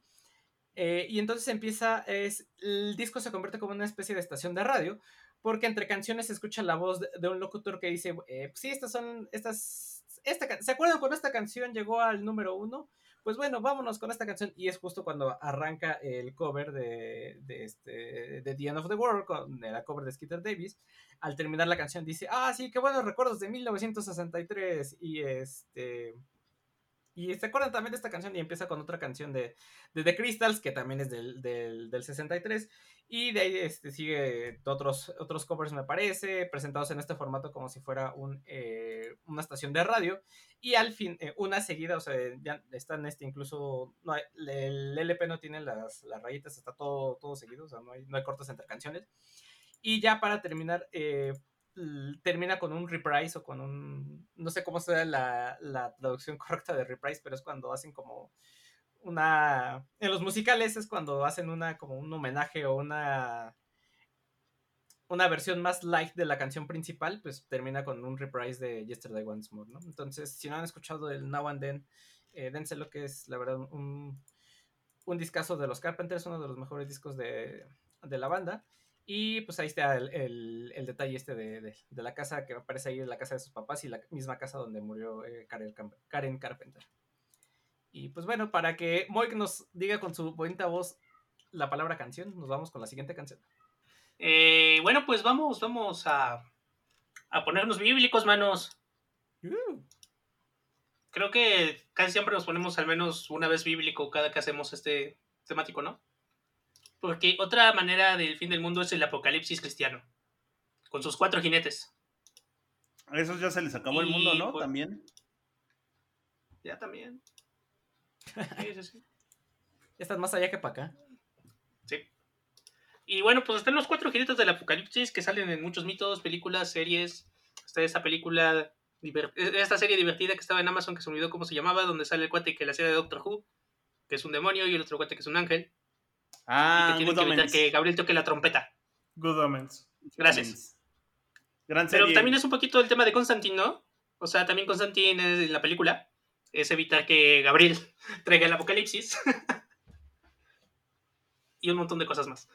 eh, y entonces empieza, es, el disco se convierte como una especie de estación de radio, porque entre canciones se escucha la voz de, un locutor que dice, eh, sí, estas son, estas, esta, ¿se acuerdan cuando esta canción llegó al número uno? Pues bueno, vámonos con esta canción. Y es justo cuando arranca el cover de, de, este, de The End of the World, con la cover de Skeeter Davis. Al terminar la canción dice, ah, sí, qué buenos recuerdos de 1963. Y este y se acuerdan también de esta canción y empieza con otra canción de, de The Crystals, que también es del, del, del 63. Y de ahí este, sigue otros, otros covers, me parece, presentados en este formato como si fuera un, eh, una estación de radio. Y al fin, eh, una seguida, o sea, ya está en este incluso, el LP no tiene las, las rayitas, está todo, todo seguido, o sea, no hay, no hay cortes entre canciones. Y ya para terminar, eh, termina con un reprise o con un, no sé cómo sea la, la, traducción correcta de reprise, pero es cuando hacen como una, en los musicales es cuando hacen una, como un homenaje o una, una versión más light de la canción principal, pues termina con un reprise de Yesterday Once More, ¿no? Entonces, si no han escuchado el Now and Then, eh, dense lo que es, la verdad, un, un discazo de los Carpenters, uno de los mejores discos de, de la banda. Y pues ahí está el, el, detalle este de, de, la casa que aparece ahí, la casa de sus papás y la misma casa donde murió eh, Karen, Carpenter. Y pues bueno, para que Moik nos diga con su bonita voz la palabra canción, nos vamos con la siguiente canción. Eh, bueno, pues vamos, vamos a, a ponernos bíblicos, manos. Uh. Creo que casi siempre nos ponemos al menos una vez bíblico cada que hacemos este temático, ¿no? Porque otra manera del fin del mundo es el apocalipsis cristiano, con sus cuatro jinetes. A esos ya se les acabó el mundo, ¿no? También. Ya también. Sí, sí, sí. Estás más allá que para acá. Y bueno, pues están los cuatro jinetes del apocalipsis que salen en muchos mitos, películas, series. Está esta película, esta serie divertida que estaba en Amazon que se me olvidó cómo se llamaba, donde sale el cuate que la serie de Doctor Who, que es un demonio, y el otro cuate que es un ángel. Ah, y que tiene que que Gabriel toque la trompeta. Good Omens. Gracias. Pero también es un poquito el tema de Constantine, ¿no? O sea, también Constantine en la película es evitar que Gabriel traiga el apocalipsis. y un montón de cosas más.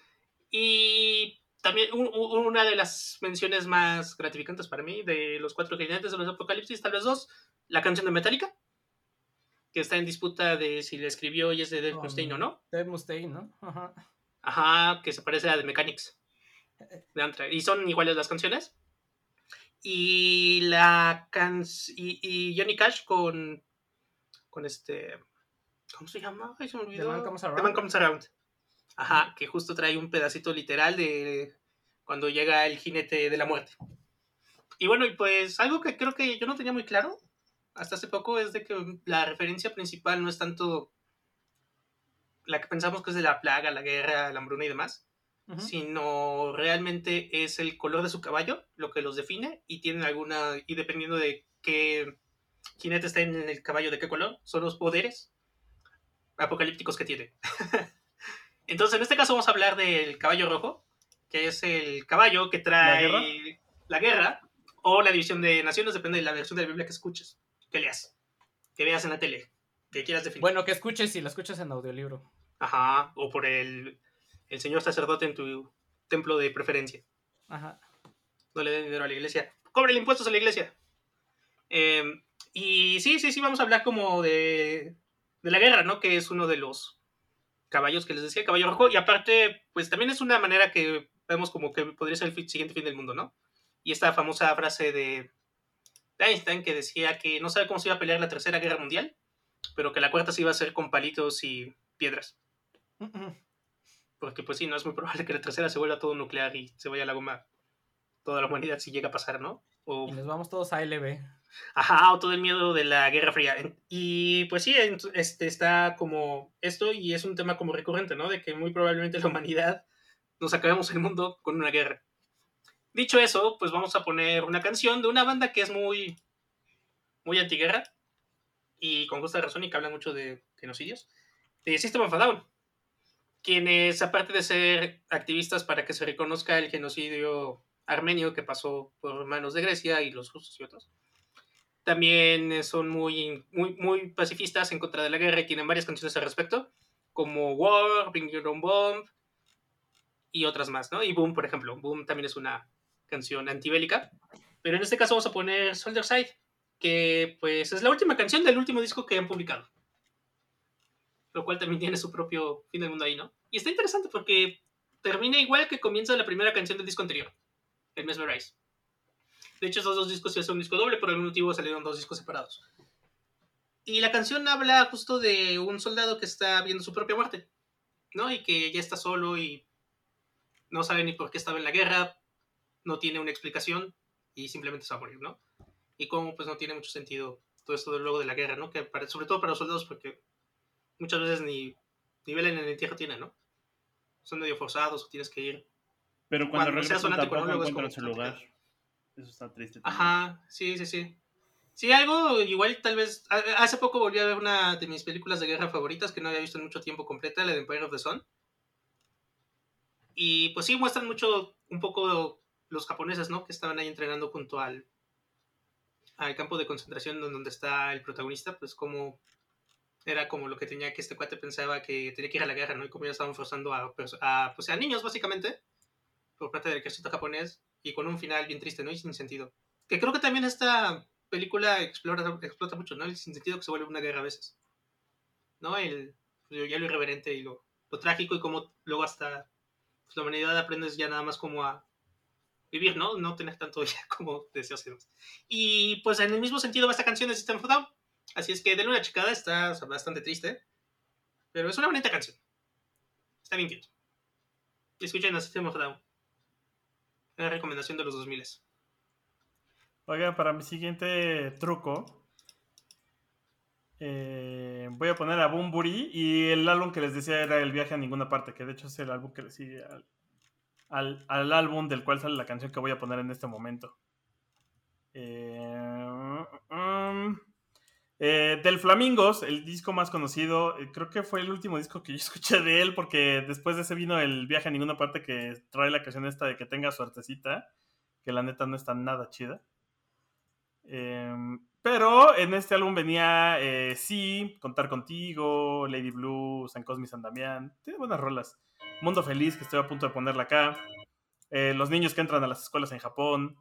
Y también una de las menciones más gratificantes para mí de los cuatro jinetes de los apocalipsis, tal vez dos, la canción de Metallica que está en disputa de si le escribió y es de Dave Mustaine o no. Dave Mustaine, ¿no? Ajá. Ajá, que se parece a The Mechanics. y son iguales las canciones. Y la can y, y, Johnny Cash con con este ¿cómo se llama? Ay, se me olvidó. The Man Comes Around. Ajá, que justo trae un pedacito literal de cuando llega el jinete de la muerte. Y bueno, y pues algo que creo que yo no tenía muy claro hasta hace poco es de que la referencia principal no es tanto la que pensamos que es de la plaga, la guerra, la hambruna y demás, sino realmente es el color de su caballo lo que los define y tienen alguna, y dependiendo de qué jinete está en el caballo, de qué color, son los poderes apocalípticos que tiene. Entonces, en este caso vamos a hablar del caballo rojo, que es el caballo que trae la guerra, o la división de naciones, depende de la versión de la Biblia que escuches que leas, que veas en la tele, que quieras definir. Bueno, que escuches si la escuchas en audiolibro. Ajá, o por el, el señor sacerdote en tu templo de preferencia. Ajá. No le den dinero a la iglesia. Cobre impuestos a la iglesia. Em, y sí, sí, sí, vamos a hablar como de, de la guerra, ¿no? Que es uno de los caballos que les decía, caballo rojo. Y aparte, pues también es una manera que vemos como que podría ser el siguiente fin del mundo, ¿no? Y esta famosa frase de Einstein que decía que no sabe cómo se iba a pelear la tercera guerra mundial, pero que la cuarta se iba a hacer con palitos y piedras. Porque pues sí, no es muy probable que la tercera se vuelva todo nuclear y se vaya a la goma toda la humanidad si llega a pasar, ¿no? O... Y nos vamos todos a LB. Ajá, o todo el miedo de la Guerra Fría. Y pues sí, este está como esto y es un tema como recurrente, ¿no? De que muy probablemente la humanidad nos acabemos el mundo con una guerra. Dicho eso, pues vamos a poner una canción de una banda que es muy, muy antiguerra y con justa razón y que habla mucho de genocidios, de System of a Down, quienes aparte de ser activistas para que se reconozca el genocidio armenio que pasó por manos de Grecia y los rusos y otros, también son muy, muy, muy pacifistas en contra de la guerra y tienen varias canciones al respecto, como War, Bring Your Own Bomb y otras más, ¿no? Y Boom, por ejemplo. Boom también es una canción antibélica. Pero en este caso vamos a poner Soldier Side, que pues es la última canción del último disco que han publicado. Lo cual también tiene su propio fin del mundo ahí, ¿no? Y está interesante porque termina igual que comienza la primera canción del disco anterior, el Mesmerize. De hecho, esos dos discos iban a ser un disco doble, por algún motivo salieron dos discos separados. Y la canción habla justo de un soldado que está viendo su propia muerte, ¿no? Y que ya está solo y no sabe ni por qué estaba en la guerra, no tiene una explicación y simplemente se va a morir, ¿no? Y como pues no tiene mucho sentido todo esto de luego de la guerra, ¿no? Que para- sobre todo para los soldados porque muchas veces ni nivel en el entierro tienen, ¿no? Son medio forzados o tienes que ir. Pero cuando, Cuando regresan tampoco encuentran su lugar. complicado. Eso está triste. Ajá, sí, sí, sí. Sí, algo igual tal vez... Hace poco volví a ver una de mis películas de guerra favoritas que no había visto en mucho tiempo completa, la de Empire of the Sun. Y pues sí, muestran mucho, un poco los japoneses, ¿no? Que estaban ahí entrenando junto al, al campo de concentración don- donde está el protagonista, pues como era como lo que tenía que este cuate pensaba que tenía que ir a la guerra, ¿no? Y como ya estaban forzando a, pers- a, pues, a niños, básicamente, por parte del ejército japonés, y con un final bien triste, ¿no? Y sin sentido. Que creo que también esta película explora, explota mucho, ¿no? El sinsentido que se vuelve una guerra a veces. ¿No? El, pues, ya lo irreverente y lo, lo trágico y cómo luego hasta pues, la humanidad aprendes ya nada más como a vivir, ¿no? No tener tanto ya como deseos y demás. Y pues en el mismo sentido va esta canción de System of Down. Así es que denle una checada, está o sea, bastante triste. Pero es una bonita canción. Está bien quieto. Escuchen a System of Down. Una recomendación de los 2000. Oiga, para mi siguiente truco, eh, voy a poner a Bumburi y el álbum que les decía era El viaje a ninguna parte, que de hecho es el álbum que le sigue al, al- álbum del cual sale la canción que voy a poner en este momento. Eh, um, eh, del Flamingos, el disco más conocido, eh, creo que fue el último disco que yo escuché de él, porque después de ese vino el viaje a ninguna parte que trae la canción esta de que tenga suertecita, que la neta no está nada chida. Em, pero en este álbum venía eh, Sí, Contar Contigo, Lady Blue, San Cosme y San Damián. Tiene buenas rolas. Mundo Feliz, que estoy a punto de ponerla acá. Los niños que entran a las escuelas en Japón.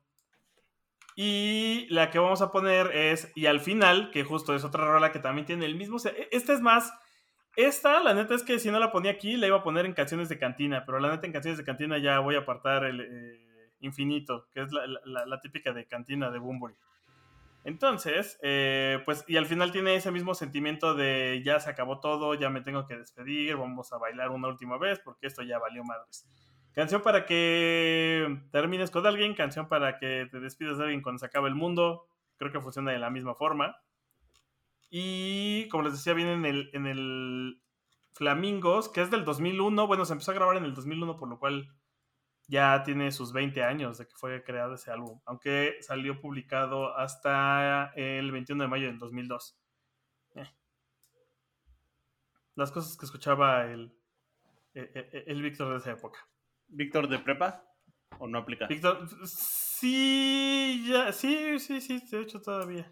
Y la que vamos a poner es Y al final, que justo es otra rola que también tiene el mismo. se- Esta es más. Esta, la neta es que si no la ponía aquí, la iba a poner en canciones de cantina. Pero la neta en canciones de cantina ya voy a apartar el eh, infinito, que es la, típica de cantina de Boombury. Entonces, eh, pues, y al final tiene ese mismo sentimiento de ya se acabó todo, ya me tengo que despedir, vamos a bailar una última vez porque esto ya valió madres. Canción para que termines con alguien, canción para que te despidas de alguien cuando se acabe el mundo. Creo que funciona de la misma forma. Y como les decía, viene en el, en el Flamingos, que es del 2001. Bueno, se empezó a grabar en el 2001, por lo cual ya tiene sus 20 años de que fue creado ese álbum, aunque salió publicado hasta el 21 de mayo del 2002. Eh. Las cosas que escuchaba el, el, el- el Víctor de esa época. ¿Víctor de prepa? ¿O no aplica? Víctor, sí, ya, sí, sí, sí, de hecho todavía.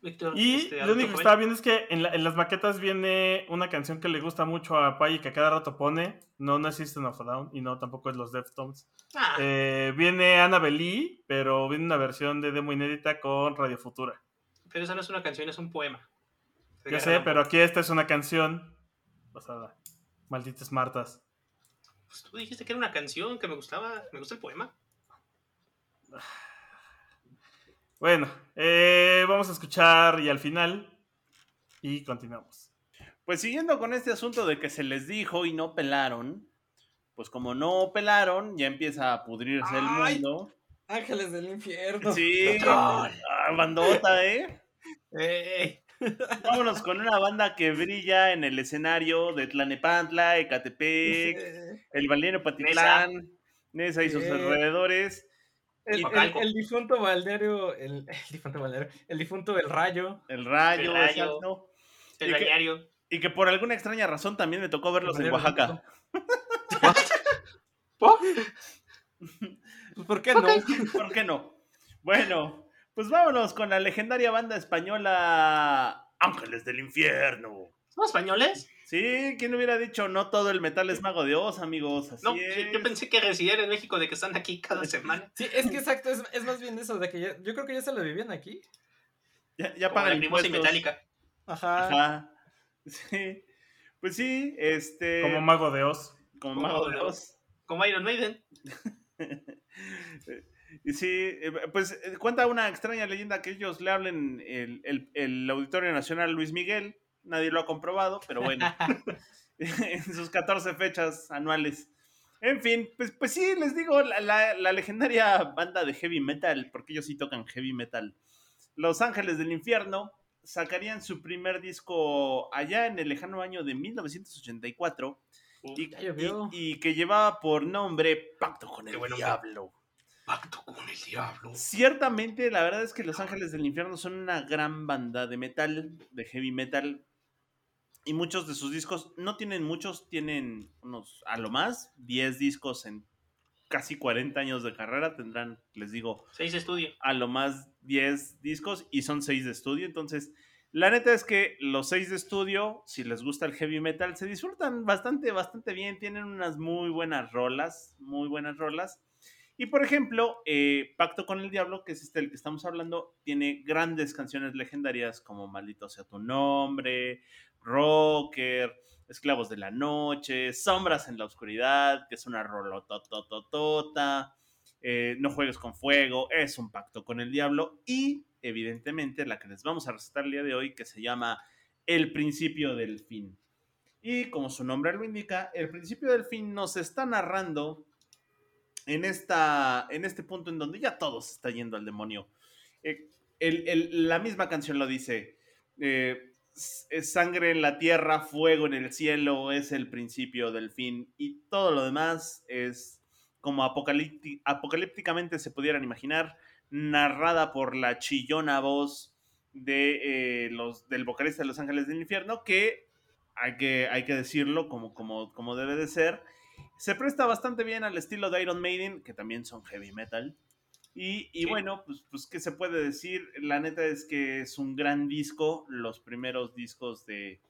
Víctor, Y este, lo único que estaba viendo es que en, la- en las maquetas viene una canción que le gusta mucho a Pai y que a cada rato pone. No, no es System of a Down y no tampoco es los Deftones. Ah, Eh, viene Annabelle Lee, pero viene una versión de demo inédita con Radio Futura. pero esa no es una canción, es un poema. Se Ya sé, pero aquí esta es una canción basada. Malditas Martas. Pues tú dijiste que era una canción que me gustaba. Me gusta el poema. Bueno, eh, vamos a escuchar y al final. Y continuamos. Pues siguiendo con este asunto de que se les dijo y no pelaron, pues como no pelaron, ya empieza a pudrirse el mundo. Ángeles del infierno. Sí, ah, bandota, ¿eh? Ey. Vámonos con una banda que brilla en el escenario de Tlanepantla, Ecatepec, el balneario Patitlán, Nesa y sus Eh, alrededores. El, el- el difunto balneario, el, el difunto balneario, el difunto del rayo. El rayo, El Rayo. exacto. El ¿Y balneario. Y que por alguna extraña razón también me tocó verlos en El Oaxaca. ¿Por? Pues, ¿Por qué no? ¿Por qué no? Bueno, pues vámonos con la legendaria banda española Ángeles del Infierno. ¿Somos españoles? Sí, ¿quién hubiera dicho no todo el metal es mago de Oz, amigos? Así No, es. yo, pensé que residían en México de que están aquí cada semana. Sí, es que exacto, es, es más bien eso, de que ya- yo creo que ya se lo vivían aquí. Ya, ya pagan la Primosa y impuestos. Metálica. Ajá. Ajá. Sí. Pues sí, este. Como mago de Oz. como Como mago de mago de Oz. Como Iron Maiden. Y sí, eh, pues eh, cuenta una extraña leyenda que ellos le hablen el, el- el Auditorio Nacional Luis Miguel. Nadie lo ha comprobado, pero bueno. en sus 14 fechas anuales. En fin, pues, pues sí, les digo, la, la- la legendaria banda de heavy metal, porque ellos sí tocan heavy metal. Los Ángeles del Infierno sacarían su primer disco allá en el lejano año de 1984 y, y- y que llevaba por nombre Pacto con el Qué buen nombre. Diablo. Pacto con el diablo. Ciertamente, la verdad es que Los Ángeles del Infierno son una gran banda de metal, de heavy metal. Y muchos de sus discos, no tienen muchos, tienen unos, a lo más, 10 discos en casi 40 años de carrera. Tendrán, les digo, Seis de estudio. a lo más 10 discos y son 6 de estudio. Entonces, la neta es que los 6 de estudio, si les gusta el heavy metal, se disfrutan bastante, bastante bien. Tienen unas muy buenas rolas, muy buenas rolas. Y por ejemplo, eh, Pacto con el Diablo, que es este el que estamos hablando, tiene grandes canciones legendarias como Maldito sea tu nombre, Rocker, Esclavos de la Noche, Sombras en la Oscuridad, que es una rolotototota, eh, No juegues con fuego, es un pacto con el diablo y evidentemente la que les vamos a recetar el día de hoy que se llama El principio del fin. Y como su nombre lo indica, el principio del fin nos está narrando en, esta, en este punto en donde ya todo se está yendo al demonio. Eh, el- el- la misma canción lo dice. eh, es sangre en la tierra, fuego en el cielo, es el principio del fin. Y todo lo demás es como apocalípti- apocalípticamente se pudieran imaginar, narrada por la chillona voz de, eh, los, del vocalista de Los Ángeles del Infierno, que hay que, hay que decirlo como, como, como debe de ser. Se presta bastante bien al estilo de Iron Maiden, que también son heavy metal. Y, y Sí. bueno, pues, pues, ¿qué se puede decir? La neta es que es un gran disco. Los primeros discos de,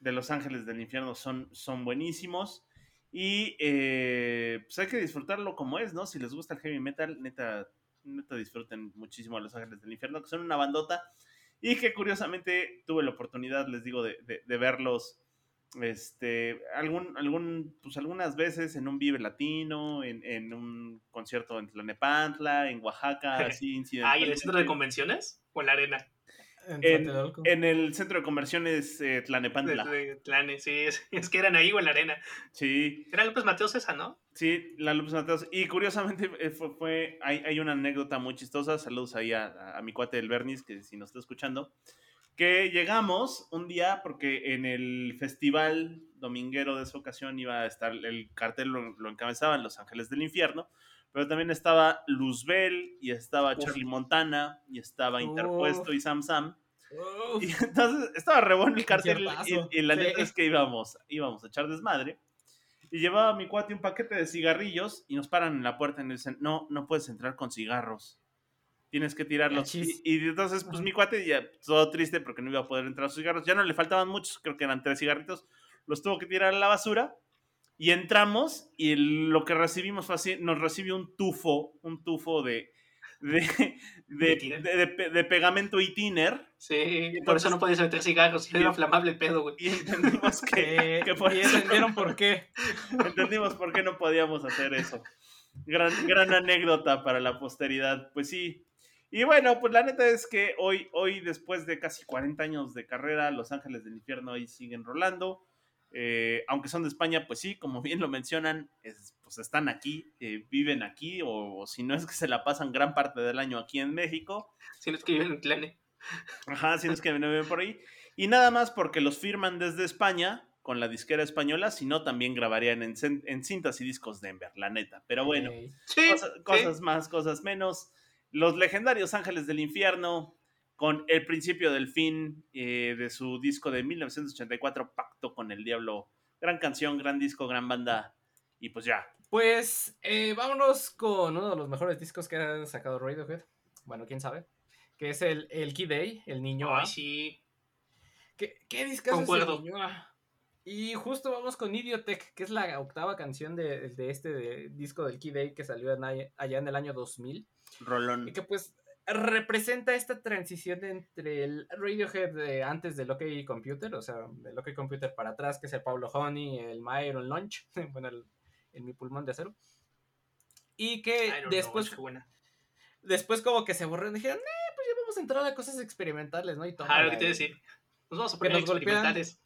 de Los Ángeles del Infierno son, son buenísimos. Y eh, pues hay que disfrutarlo como es, ¿no? Si les gusta el heavy metal, neta, neta disfruten muchísimo a Los Ángeles del Infierno, que son una bandota. Y que curiosamente tuve la oportunidad, les digo, de, de- de verlos este, algún, algún, pues algunas veces en un Vive Latino, en, en un concierto en Tlanepantla, en Oaxaca, así Ah, ¿y en el centro de convenciones? ¿O en la arena? En En, en el centro de conversiones eh, Tlanepantla. de Tlane, sí, es, es que eran ahí o en la arena. Sí, Era López Mateos esa, ¿no? sí, la López Mateos. Y curiosamente eh, fue, fue- hay, hay una anécdota muy chistosa. Saludos ahí a, a mi cuate el Bernis, que si nos está escuchando. Que llegamos un día porque en el festival dominguero de esa ocasión iba a estar, el cartel lo, lo encabezaban Los Ángeles del Infierno, pero también estaba Luzbel y estaba Uf. Charlie Montana y estaba Interpuesto y Sam Sam. Uf, Y entonces estaba re bueno el cartel y, la Sí. neta es que íbamos, íbamos a echar desmadre. Y llevaba mi cuate un paquete de cigarrillos y nos paran en la puerta y nos dicen, no, no puedes entrar con cigarros. Tienes que tirarlos. Y, y entonces, pues mi cuate ya todo triste porque no iba a poder entrar sus cigarros. Ya no le faltaban muchos, creo que eran tres cigarritos. Los tuvo que tirar a la basura. Y entramos y lo que recibimos fue así, nos recibió un tufo, un tufo de, de, de, pegamento itiner. Sí, por Entonces- eso no podías meter cigarros. y- Era flamable el pedo, güey. Y entendimos que, eh, que por y eso entendieron por qué. entendimos por qué no podíamos hacer eso. Gran, gran anécdota para la posteridad, pues sí. Y bueno, pues la neta es que hoy, hoy después de casi 40 años de carrera, Los Ángeles del Infierno ahí siguen rolando. Eh, aunque son de España, pues sí, como bien lo mencionan, es- pues están aquí, eh, viven aquí, o, o si no es que se la pasan gran parte del año aquí en México. Si no es que viven en Tlane. Ajá, si no es que me ven por ahí. Y nada más porque los firman desde España con la disquera española, sino también grabarían en, cintas y discos Denver, la neta. Pero bueno, Ok. Sí, cosas, sí. cosas más, cosas menos. Los legendarios Ángeles del Infierno, con el principio del fin eh, de su disco de 1984, Pacto con el Diablo. Gran canción, gran disco, gran banda. Y pues ya. Pues eh, vámonos con uno de los mejores discos que ha sacado Radiohead. Bueno, quién sabe. Que es el, el Key Day, el niño. A. Ay, sí. ¿Qué, qué discazo es Concuerdo. el niño A? Y justo vamos con Idiotech, que es la octava canción de, de este de- disco del Key Day que salió en allá en el año 2000. Rolón. Y que pues representa esta transición entre el Radiohead de antes del OK Computer, o sea, del OK Computer para atrás, que es el Pablo Honey, el My Iron Launch, bueno, el, el mi pulmón de acero. Y que know, después, buena. después como que se borró y dijeron, eh, pues ya vamos a entrar a cosas experimentales, ¿no? Y Ah, lo que te iba a y- decir. Nos vamos a Que poner nos golpean. experimentales.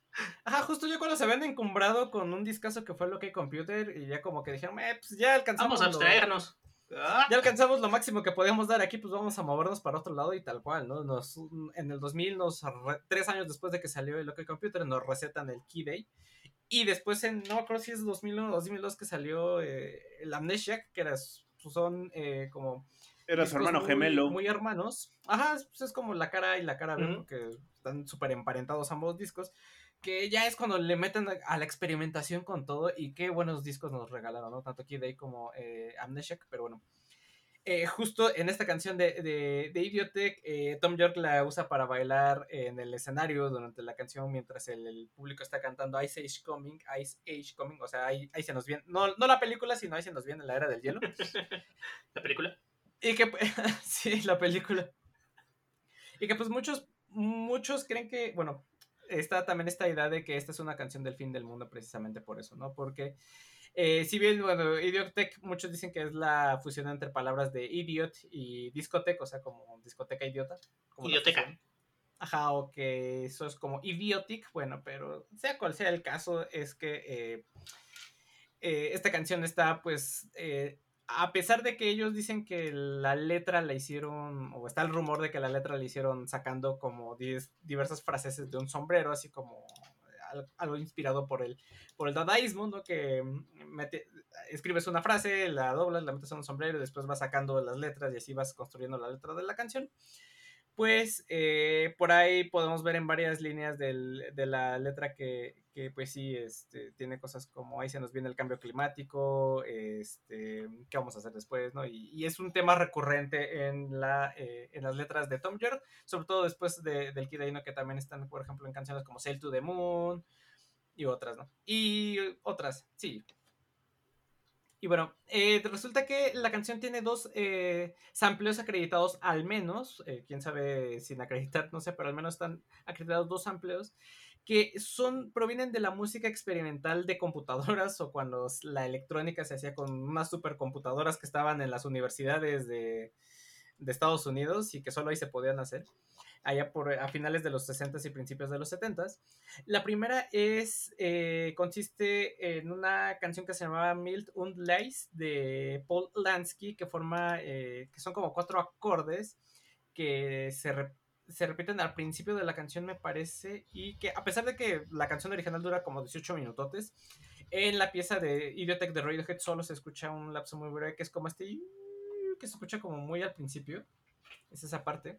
Ajá, justo yo cuando se habían encumbrado con un discazo que fue el OK Computer y ya como que dijeron, eh, pues ya alcanzamos Vamos a abstraernos. Ya alcanzamos lo máximo que podíamos dar aquí, pues vamos a movernos para otro lado y tal cual, ¿no? Nos, en el 2000, nos, re- tres años después de que salió el OK Computer, nos recetan el Key Day. Y después, en, no me acuerdo si es 2001 o 2002 que salió eh, el Amnesiac, que era, pues, son eh, como... Era su hermano muy- gemelo. Muy hermanos. Ajá, es, pues, es como la cara A y la cara B, Ujú. porque están súper emparentados ambos discos. Que ya es cuando le meten a, la experimentación con todo y qué buenos discos nos regalaron, ¿no? Tanto Key Day como eh, Amnesiac, pero bueno. Eh, justo en esta canción de, de, de Idiotech, eh, Tom York la usa para bailar en el escenario durante la canción mientras el, el público está cantando Ice Age Coming, Ice Age Coming, o sea, ahí, ahí se nos viene, no, no la película, sino ahí se nos viene la era del hielo. La película. Y que, sí, la película. Y que pues muchos, muchos creen que, bueno, está también esta idea de que esta es una canción del fin del mundo precisamente por eso, ¿no? Porque eh, si bien, bueno, Idiotech, muchos dicen que es la fusión entre palabras de idiot y discoteca, o sea, como discoteca idiota. como Idioteca. Ajá, o que eso es como idiotic, bueno, pero sea cual sea el caso, es que eh, eh, esta canción está, pues, a pesar de que ellos dicen que la letra la hicieron, o está el rumor de que la letra la hicieron sacando como diversas frases de un sombrero, así como al- algo inspirado por el, por el dadaísmo, ¿no? Que escribes una frase, la doblas, la metes en un sombrero y después vas sacando las letras y así vas construyendo la letra de la canción. Pues eh, por ahí podemos ver en varias líneas de la letra que, pues sí, este, tiene cosas como ahí se nos viene el cambio climático, este, qué vamos a hacer después, ¿no? Y, es un tema recurrente eh, en las letras de Tom York, sobre todo después de, del Kid Aino, que también están, por ejemplo, en canciones como Sail to the Moon y otras, ¿no? Y otras, sí. Y bueno, eh, resulta que la canción tiene dos eh, sampleos acreditados al menos, eh, quién sabe sin acreditar, no sé, pero al menos están acreditados dos sampleos que son, provienen de la música experimental de computadoras o cuando la electrónica se hacía con unas supercomputadoras que estaban en las universidades de, de Estados Unidos y que solo ahí se podían hacer, allá por a finales de los 60s y principios de los 70s. La primera es, eh, consiste en una canción que se llamaba Mild und Leis de Paul Lansky, que forma, eh, que son como cuatro acordes que se, re- se repiten al principio de la canción, me parece, y que a pesar de que la canción original dura como 18 minutotes, en la pieza de Idiotech de Radiohead solo se escucha un lapso muy breve que es como este que se escucha como muy al principio. Es esa parte.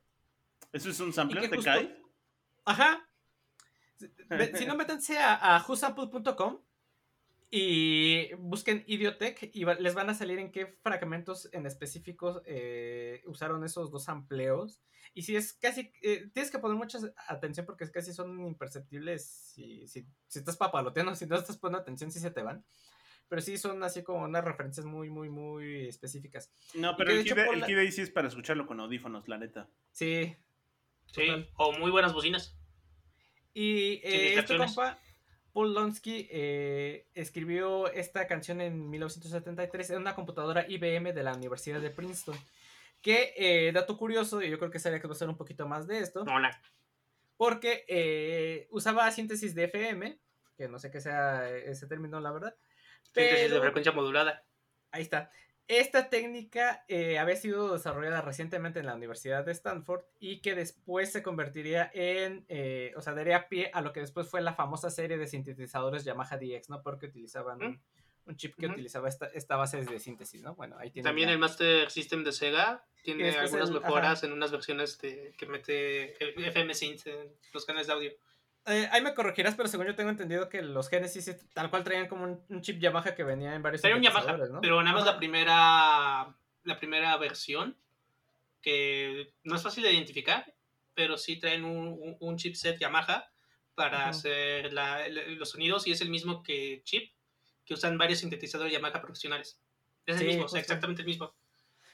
¿Eso es un sampler? Y que ¿Te justo- cae? Ajá. Si no, métanse a, a whosample.com y busquen Idiotech y va- les van a salir en qué fragmentos en específicos eh, usaron esos dos amplios. Y si es casi, eh, tienes que poner mucha atención porque es casi son imperceptibles si, si, si estás papaloteando, si no estás poniendo atención, si se te van. Pero sí son así como unas referencias muy, muy, muy específicas. No, pero de el hecho por el la- sí es para escucharlo con audífonos, la neta. Sí, Sí. Total. O muy buenas bocinas. Y eh, este compa, Paul Lonsky, eh, escribió esta canción en 1973 en una computadora IBM de la Universidad de Princeton. Que, eh, dato curioso, y yo creo que sería que va a ser un poquito más de esto, No, la. porque eh, usaba síntesis de FM, que no sé qué sea ese término, la verdad. Síntesis de frecuencia modulada. ahí está. Esta técnica eh, había sido desarrollada recientemente en la Universidad de Stanford y que después se convertiría en, eh, o sea, daría pie a lo que después fue la famosa serie de sintetizadores Yamaha DX, ¿no? Porque utilizaban un, un chip que utilizaba esta, esta base de síntesis, ¿no? Bueno, ahí tiene. También el Master System de Sega tiene algunas el- mejoras en unas versiones de, que mete el FM Synth en los canales de audio. Eh, ahí me corregirás, pero según yo tengo entendido que los Genesis tal cual traían como un, un chip Yamaha que venía en varios Trae un Yamaha, ¿no? pero nada más Ajá. la primera, la primera versión, que no es fácil de identificar, pero sí traen un, un- un chipset Yamaha para hacer la- los sonidos y es el mismo que chip que usan varios sintetizadores Yamaha profesionales. Es el Sí, mismo, o sea, justo. exactamente el mismo.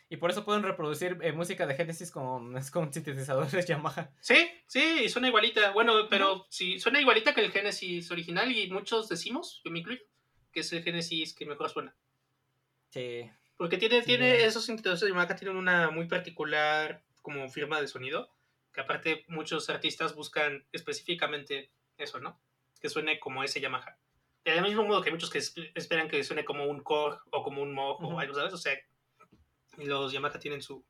Y por eso pueden reproducir eh, música de Genesis con, con sintetizadores Yamaha. Sí, sí, y suena igualita. Bueno, pero sí, suena igualita que el Genesis original y muchos decimos, yo me incluyo, que es el Genesis que mejor suena. Sí. Porque tiene, Sí, tiene esos sintetizadores de Yamaha tienen una muy particular como firma de sonido, que aparte muchos artistas buscan específicamente eso, ¿no? Que suene como ese Yamaha. Del mismo modo que hay muchos que es- esperan que suene como un Korg o como un Moog Ujú. o algo, ¿sabes? O sea, los Yamaha tienen su,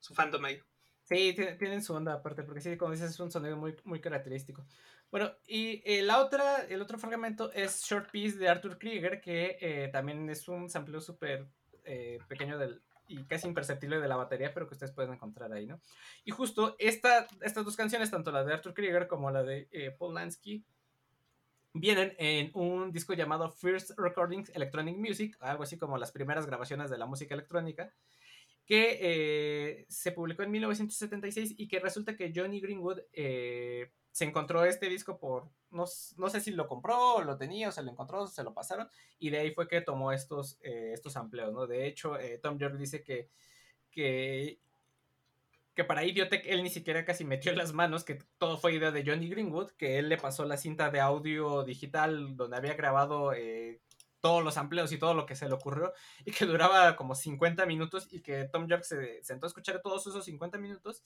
su fandom ahí. Sí, ti- tienen su onda aparte, porque sí, como dices, es un sonido muy, muy característico. Bueno, y eh, la otra, el otro fragmento es Short Piece de Arthur Krieger, que eh, también es un sampleo súper eh, pequeño del, y casi imperceptible de la batería, pero que ustedes pueden encontrar ahí, ¿no? Y justo esta, estas dos canciones, tanto la de Arthur Krieger como la de Paul Lansky, vienen en un disco llamado First Recordings Electronic Music, algo así como las primeras grabaciones de la música electrónica, que eh, se publicó en 1976 y que resulta que Johnny Greenwood eh, se encontró este disco por, no, no sé si lo compró, o lo tenía, o se lo encontró, se lo pasaron, y de ahí fue que tomó estos, eh, estos amplios, ¿no? De hecho, Tom York dice que, que, que para Idiotech él ni siquiera casi metió las manos, que todo fue idea de Johnny Greenwood, que él le pasó la cinta de audio digital donde había grabado eh, todos los amplios y todo lo que se le ocurrió, y que duraba como 50 minutos, y que Tom York se sentó a escuchar todos esos 50 minutos,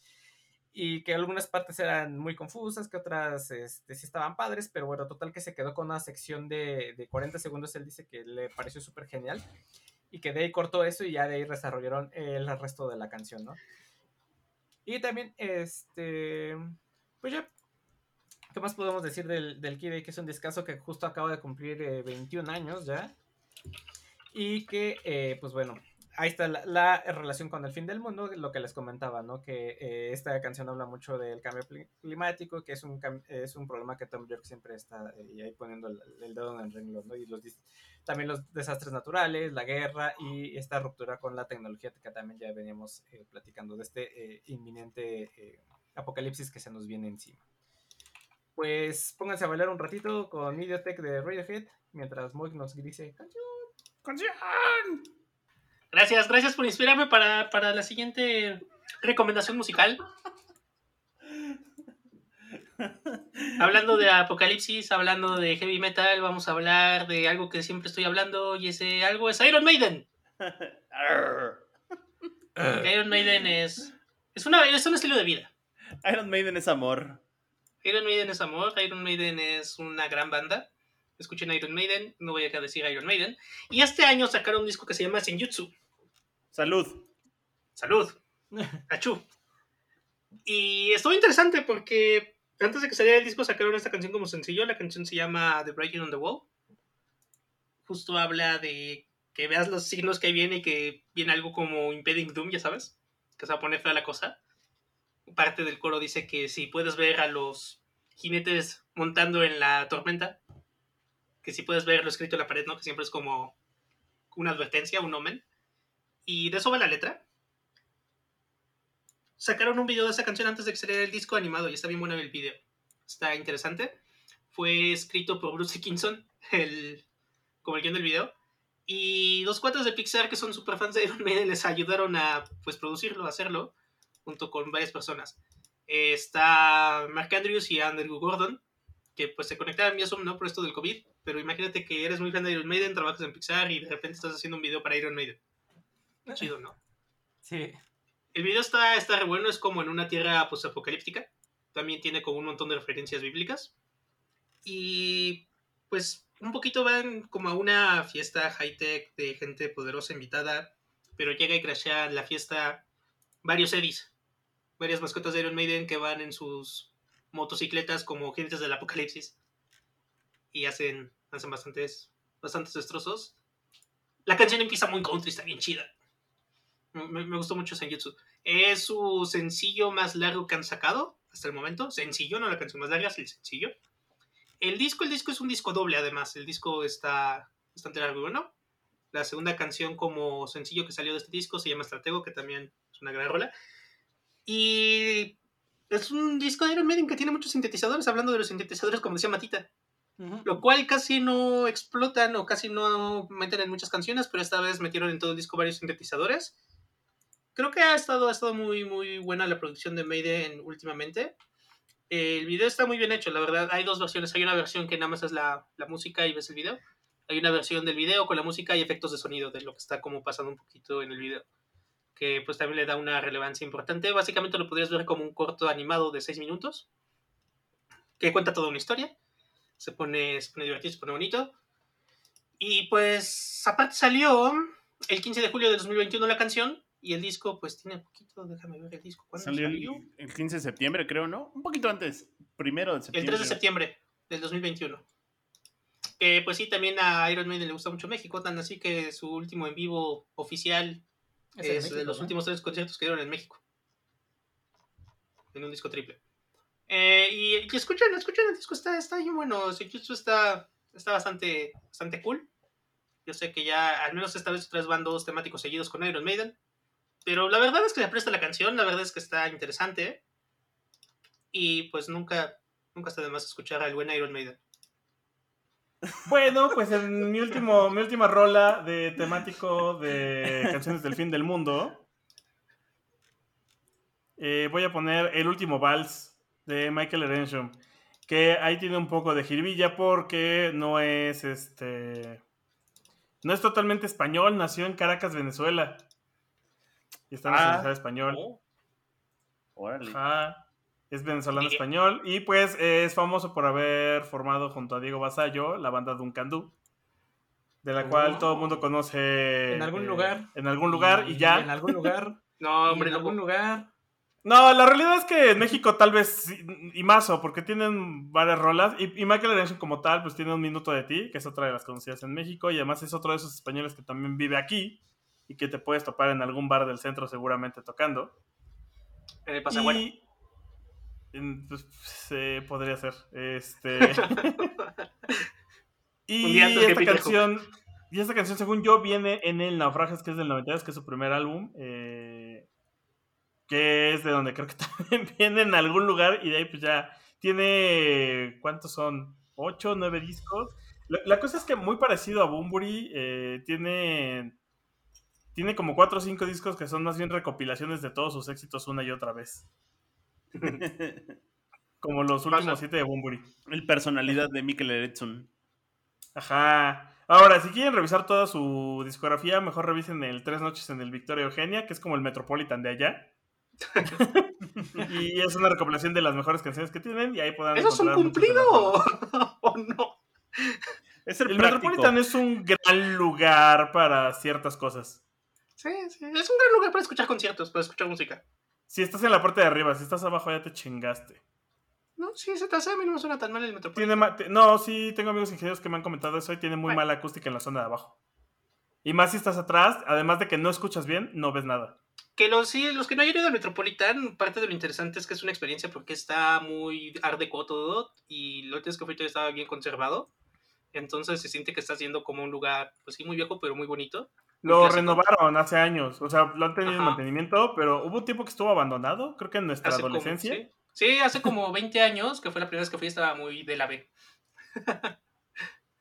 y que algunas partes eran muy confusas, que otras este, sí estaban padres, pero bueno, total que se quedó con una sección de, de 40 segundos, él dice que le pareció súper genial, y que de ahí cortó eso y ya de ahí desarrollaron el resto de la canción, ¿no? Y también, este, pues ya, ¿qué más podemos decir del, del Kid? Que es un discazo que justo acaba de cumplir eh, 21 años ya, y que, eh, pues bueno, ahí está la, la relación con el fin del mundo, lo que les comentaba, ¿no? Que eh, esta canción habla mucho del cambio climático, que es un, es un problema que Tom York siempre está eh, ahí poniendo el, el dedo en el renglón, ¿no? Y los, también los desastres naturales, la guerra y esta ruptura con la tecnología que también ya veníamos eh, platicando de este eh, inminente eh, apocalipsis que se nos viene encima. Pues pónganse a bailar un ratito con Idiotech de Radiohead mientras Moik nos dice canción. ¡Canción! Gracias, gracias por inspirarme para, para la siguiente recomendación musical. Hablando de apocalipsis, hablando de heavy metal, vamos a hablar de algo que siempre estoy hablando y ese algo es Iron Maiden. Iron Maiden es, es, una, es un estilo de vida. Iron Maiden es amor. Iron Maiden es amor, Iron Maiden es una gran banda. Escuchen Iron Maiden, no voy a decir Iron Maiden. Y este año sacaron un disco que se llama Senjutsu. Salud. Salud. Achú. Y estuvo interesante porque antes de que saliera el disco sacaron esta canción como sencillo. La canción se llama The Breaking on the Wall. Justo habla de que veas los signos que viene y que viene algo como Impeding Doom, ya sabes. Que se va a poner fea la cosa. Parte del coro dice que si puedes ver a los jinetes montando en la tormenta, que si puedes ver lo escrito en la pared, ¿no? Que siempre es como una advertencia, un omen. Y de eso va la letra sacaron un video de esa canción antes de que el disco animado y está bien bueno el video. Está interesante. Fue escrito por Bruce Dickinson, el, como el guion del video. Y dos cuates de Pixar que son super fans de Iron Maiden les ayudaron a pues, producirlo, a hacerlo, junto con varias personas. Está Mark Andrews y Andrew Gordon, que pues se conectaron vía Zoom, ¿no? Por esto del COVID. Pero imagínate que eres muy fan de Iron Maiden, trabajas en Pixar y de repente estás haciendo un video para Iron Maiden. Chido, ¿no? Sí. El video está, está re bueno, es como en una tierra apocalíptica. También tiene como un montón de referencias bíblicas. Y pues un poquito van como a una fiesta high-tech de gente poderosa invitada, pero llega y crashea la fiesta varios Eddies, varias mascotas de Iron Maiden que van en sus motocicletas como jinetes del apocalipsis y hacen, hacen bastantes, bastantes destrozos. La canción empieza muy country, está bien chida. Me, me gustó mucho Senjutsu. Es su sencillo más largo que han sacado hasta el momento. Sencillo, no la canción más larga, es el sencillo. El disco, el disco es un disco doble además. El disco está bastante largo y bueno. La segunda canción como sencillo que salió de este disco se llama Estratego, que también es una gran rola. Y es un disco de Iron Maiden que tiene muchos sintetizadores, hablando de los sintetizadores como decía Matita. Lo cual casi no explotan o casi no meten en muchas canciones, pero esta vez metieron en todo el disco varios sintetizadores. Creo que ha estado, ha estado muy, muy buena la producción de Maiden últimamente. El video está muy bien hecho, la verdad. Hay dos versiones. Hay una versión que nada más es la, la música y ves el video. Hay una versión del video con la música y efectos de sonido de lo que está como pasando un poquito en el video. Que pues también le da una relevancia importante. Básicamente lo podrías ver como un corto animado de 6 minutos. Que cuenta toda una historia. Se pone, se pone divertido, se pone bonito. Y pues aparte salió el 15 de julio de 2021 la canción. Y el disco, pues tiene poquito, déjame ver el disco. ¿Cuándo Salió salió? el, el 15 de septiembre, creo, ¿no? Un poquito antes. Primero de El septiembre. 3 de septiembre del 2021. Que pues sí, también a Iron Maiden le gusta mucho México, tan así que su último en vivo oficial Es de los ¿no? últimos tres conciertos que dieron en México. En un disco triple. Eh, y, y escuchen, escuchen el disco, está, está bien bueno. Senjutsu está, está bastante, bastante cool. Yo sé que ya, al menos esta vez, tres van dos temáticos seguidos con Iron Maiden. Pero la verdad es que le presta la canción, la verdad es que está interesante. Y pues nunca, nunca está de más escuchar al buen Iron Maiden. Bueno, pues en mi, último, mi última rola de temático de canciones del fin del mundo, eh, voy a poner el último vals de Michael Erensham, que ahí tiene un poco de jiribilla porque no es este, no es totalmente español, nació en Caracas, Venezuela y está Ah. nacionalizado español. Órale. Ajá. Es venezolano español y pues es famoso por haber formado junto a Diego Basallo la banda Duncan Du, de la cual Oh. todo el mundo conoce En algún eh, lugar. En algún lugar y, ya. En algún lugar. No, hombre, en no. algún lugar. No, la realidad es que en México tal vez y mazo, porque tienen varias rolas y, y Michael Erenson como tal pues tiene un minuto de ti, que es otra de las conocidas en México y además es otro de esos españoles que también vive aquí y que te puedes topar en algún bar del centro seguramente tocando. En el Pasagüero. Y, pues, se podría ser. Este. y esta canción. Y esta canción, según yo, viene en el Naufragios, que es del 92, que es su primer álbum. eh, que es de donde creo que también viene en algún lugar. Y de ahí, pues ya. Tiene. ¿Cuántos son? ¿Ocho, nueve discos? La, la cosa es que muy parecido a Bumburi. eh, tiene. Tiene como cuatro o cinco discos que son más bien recopilaciones de todos sus éxitos una y otra vez. Como los últimos Pasa. siete de Bumburi. El personalidad de Mikel Eretson. Ajá. Ahora, si quieren revisar toda su discografía, mejor revisen el Tres Noches en el Victoria Eugenia, que es como el Metropolitan de allá. y es una recopilación de las mejores canciones que tienen y ahí podrán ¿Eso es un cumplido o no? Es el. Metropolitan es un gran lugar para ciertas cosas. Sí, sí. Es un gran lugar para escuchar conciertos, para escuchar música. Si estás en la parte de arriba, si estás abajo ya te chingaste. No, sí, se te hace, a mí no me suena tan mal el Metropolitan. Tiene no, sí, tengo amigos ingenieros que me han comentado eso y tiene muy Bueno. mala acústica en la zona de abajo. Y más si estás atrás, además de que no escuchas bien, no ves nada. Que los, sí, los que no hayan ido al Metropolitan, parte de lo interesante es que es una experiencia porque está muy art deco todo y lo último que fui estaba bien conservado. Entonces se siente que estás yendo como un lugar, pues sí, muy viejo, pero muy bonito. Lo renovaron hace años, o sea, lo han tenido en mantenimiento, pero hubo un tiempo que estuvo abandonado, creo que en nuestra Hace como- adolescencia. sí. Sí, hace como 20 años, que fue la primera vez que fui, estaba muy de la B.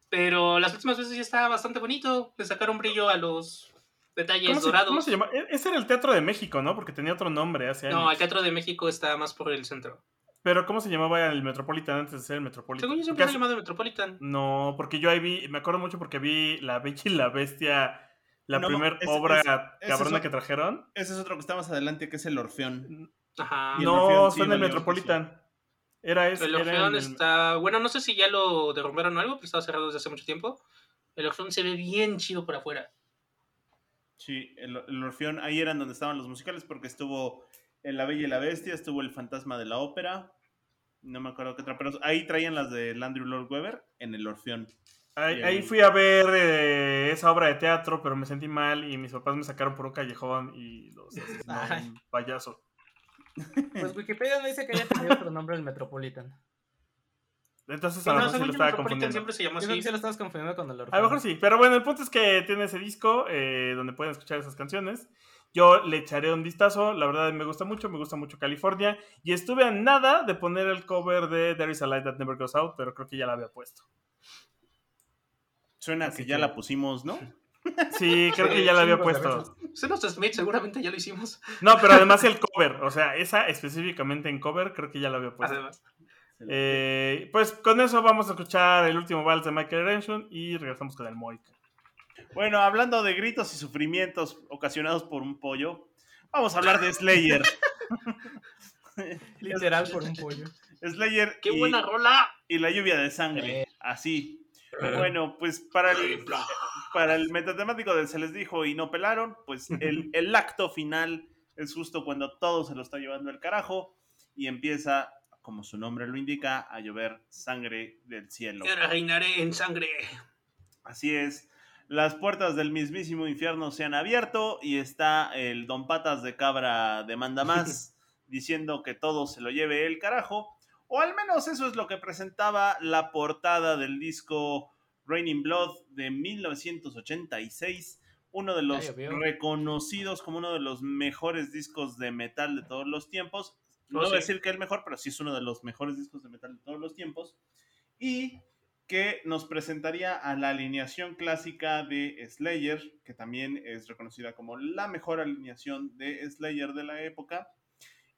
Pero las últimas veces ya estaba bastante bonito. Le sacaron brillo a los detalles ¿Cómo se, dorados. cómo se llama? E- Ese era el Teatro de México, ¿no? Porque tenía otro nombre hace años. No, el Teatro de México está más por el centro. Pero ¿cómo se llamaba el Metropolitan antes de ser el Metropolitan? Según yo siempre se llamado Metropolitan. No, porque yo ahí vi, me acuerdo mucho porque vi La Bella y la Bestia, la No, primera obra ese- ese cabrona es que trajeron. Ese es otro que está más adelante, que es el Orfeón. Ajá. El No, Orfeón sí fue en el Metropolitan. Era ese. El Orfeón el- está. Bueno, no sé si ya lo derrumbaron o algo, pero estaba cerrado desde hace mucho tiempo. El Orfeón se ve bien chido por afuera. Sí, el, el Orfeón, ahí eran donde estaban los musicales porque estuvo en La Bella y la Bestia, estuvo El Fantasma de la Ópera, no me acuerdo qué otra, pero ahí traían las de Andrew Lloyd Webber en el Orfeón. Ahí, fui a ver eh, esa obra de teatro, pero me sentí mal y mis papás me sacaron por un callejón y los asesinó un payaso. Pues Wikipedia no dice que haya tenido otro nombre el Metropolitan. Entonces a lo no, mejor sí según lo estaba Metropolitan confundiendo. siempre se llamó Yo creo que así. sí lo estabas confundiendo con el A lo mejor sí, pero bueno, el punto es que tiene ese disco eh, donde pueden escuchar esas canciones. Yo le echaré un vistazo, la verdad me gusta mucho, me gusta mucho California. Y estuve a nada de poner el cover de There is a Light That Never Goes Out, pero creo que ya la había puesto. Suena Así que ya que- la pusimos, ¿no? Sí, creo que ya la había puesto. Son los Smith, seguramente ya lo hicimos. No, pero además el cover, o sea, esa específicamente en cover, creo que ya la había puesto. Además. Eh, pues con eso vamos a escuchar el último vals de Michael Renshon y regresamos con el Moik. Bueno, hablando de gritos y sufrimientos ocasionados por un pollo, vamos a hablar de Slayer. Literal por un pollo. Slayer ¡Qué y, buena rola! y la lluvia de sangre, Eh. así. Bueno, pues para el, para el metatemático de se les dijo y no pelaron, pues el, el acto final es justo cuando todo se lo está llevando el carajo y empieza, como su nombre lo indica, a llover sangre del cielo. Ahora reinaré en sangre. Así es. Las puertas del mismísimo infierno se han abierto y está el Don Patas de Cabra de Manda Más diciendo que todo se lo lleve el carajo. O al menos eso es lo que presentaba la portada del disco Raining Blood de 1986. Uno de los reconocidos como uno de los mejores discos de metal de todos los tiempos. No Oh, voy a decir que el mejor, pero sí es uno de los mejores discos de metal de todos los tiempos. Y que nos presentaría a la alineación clásica de Slayer, que también es reconocida como la mejor alineación de Slayer de la época.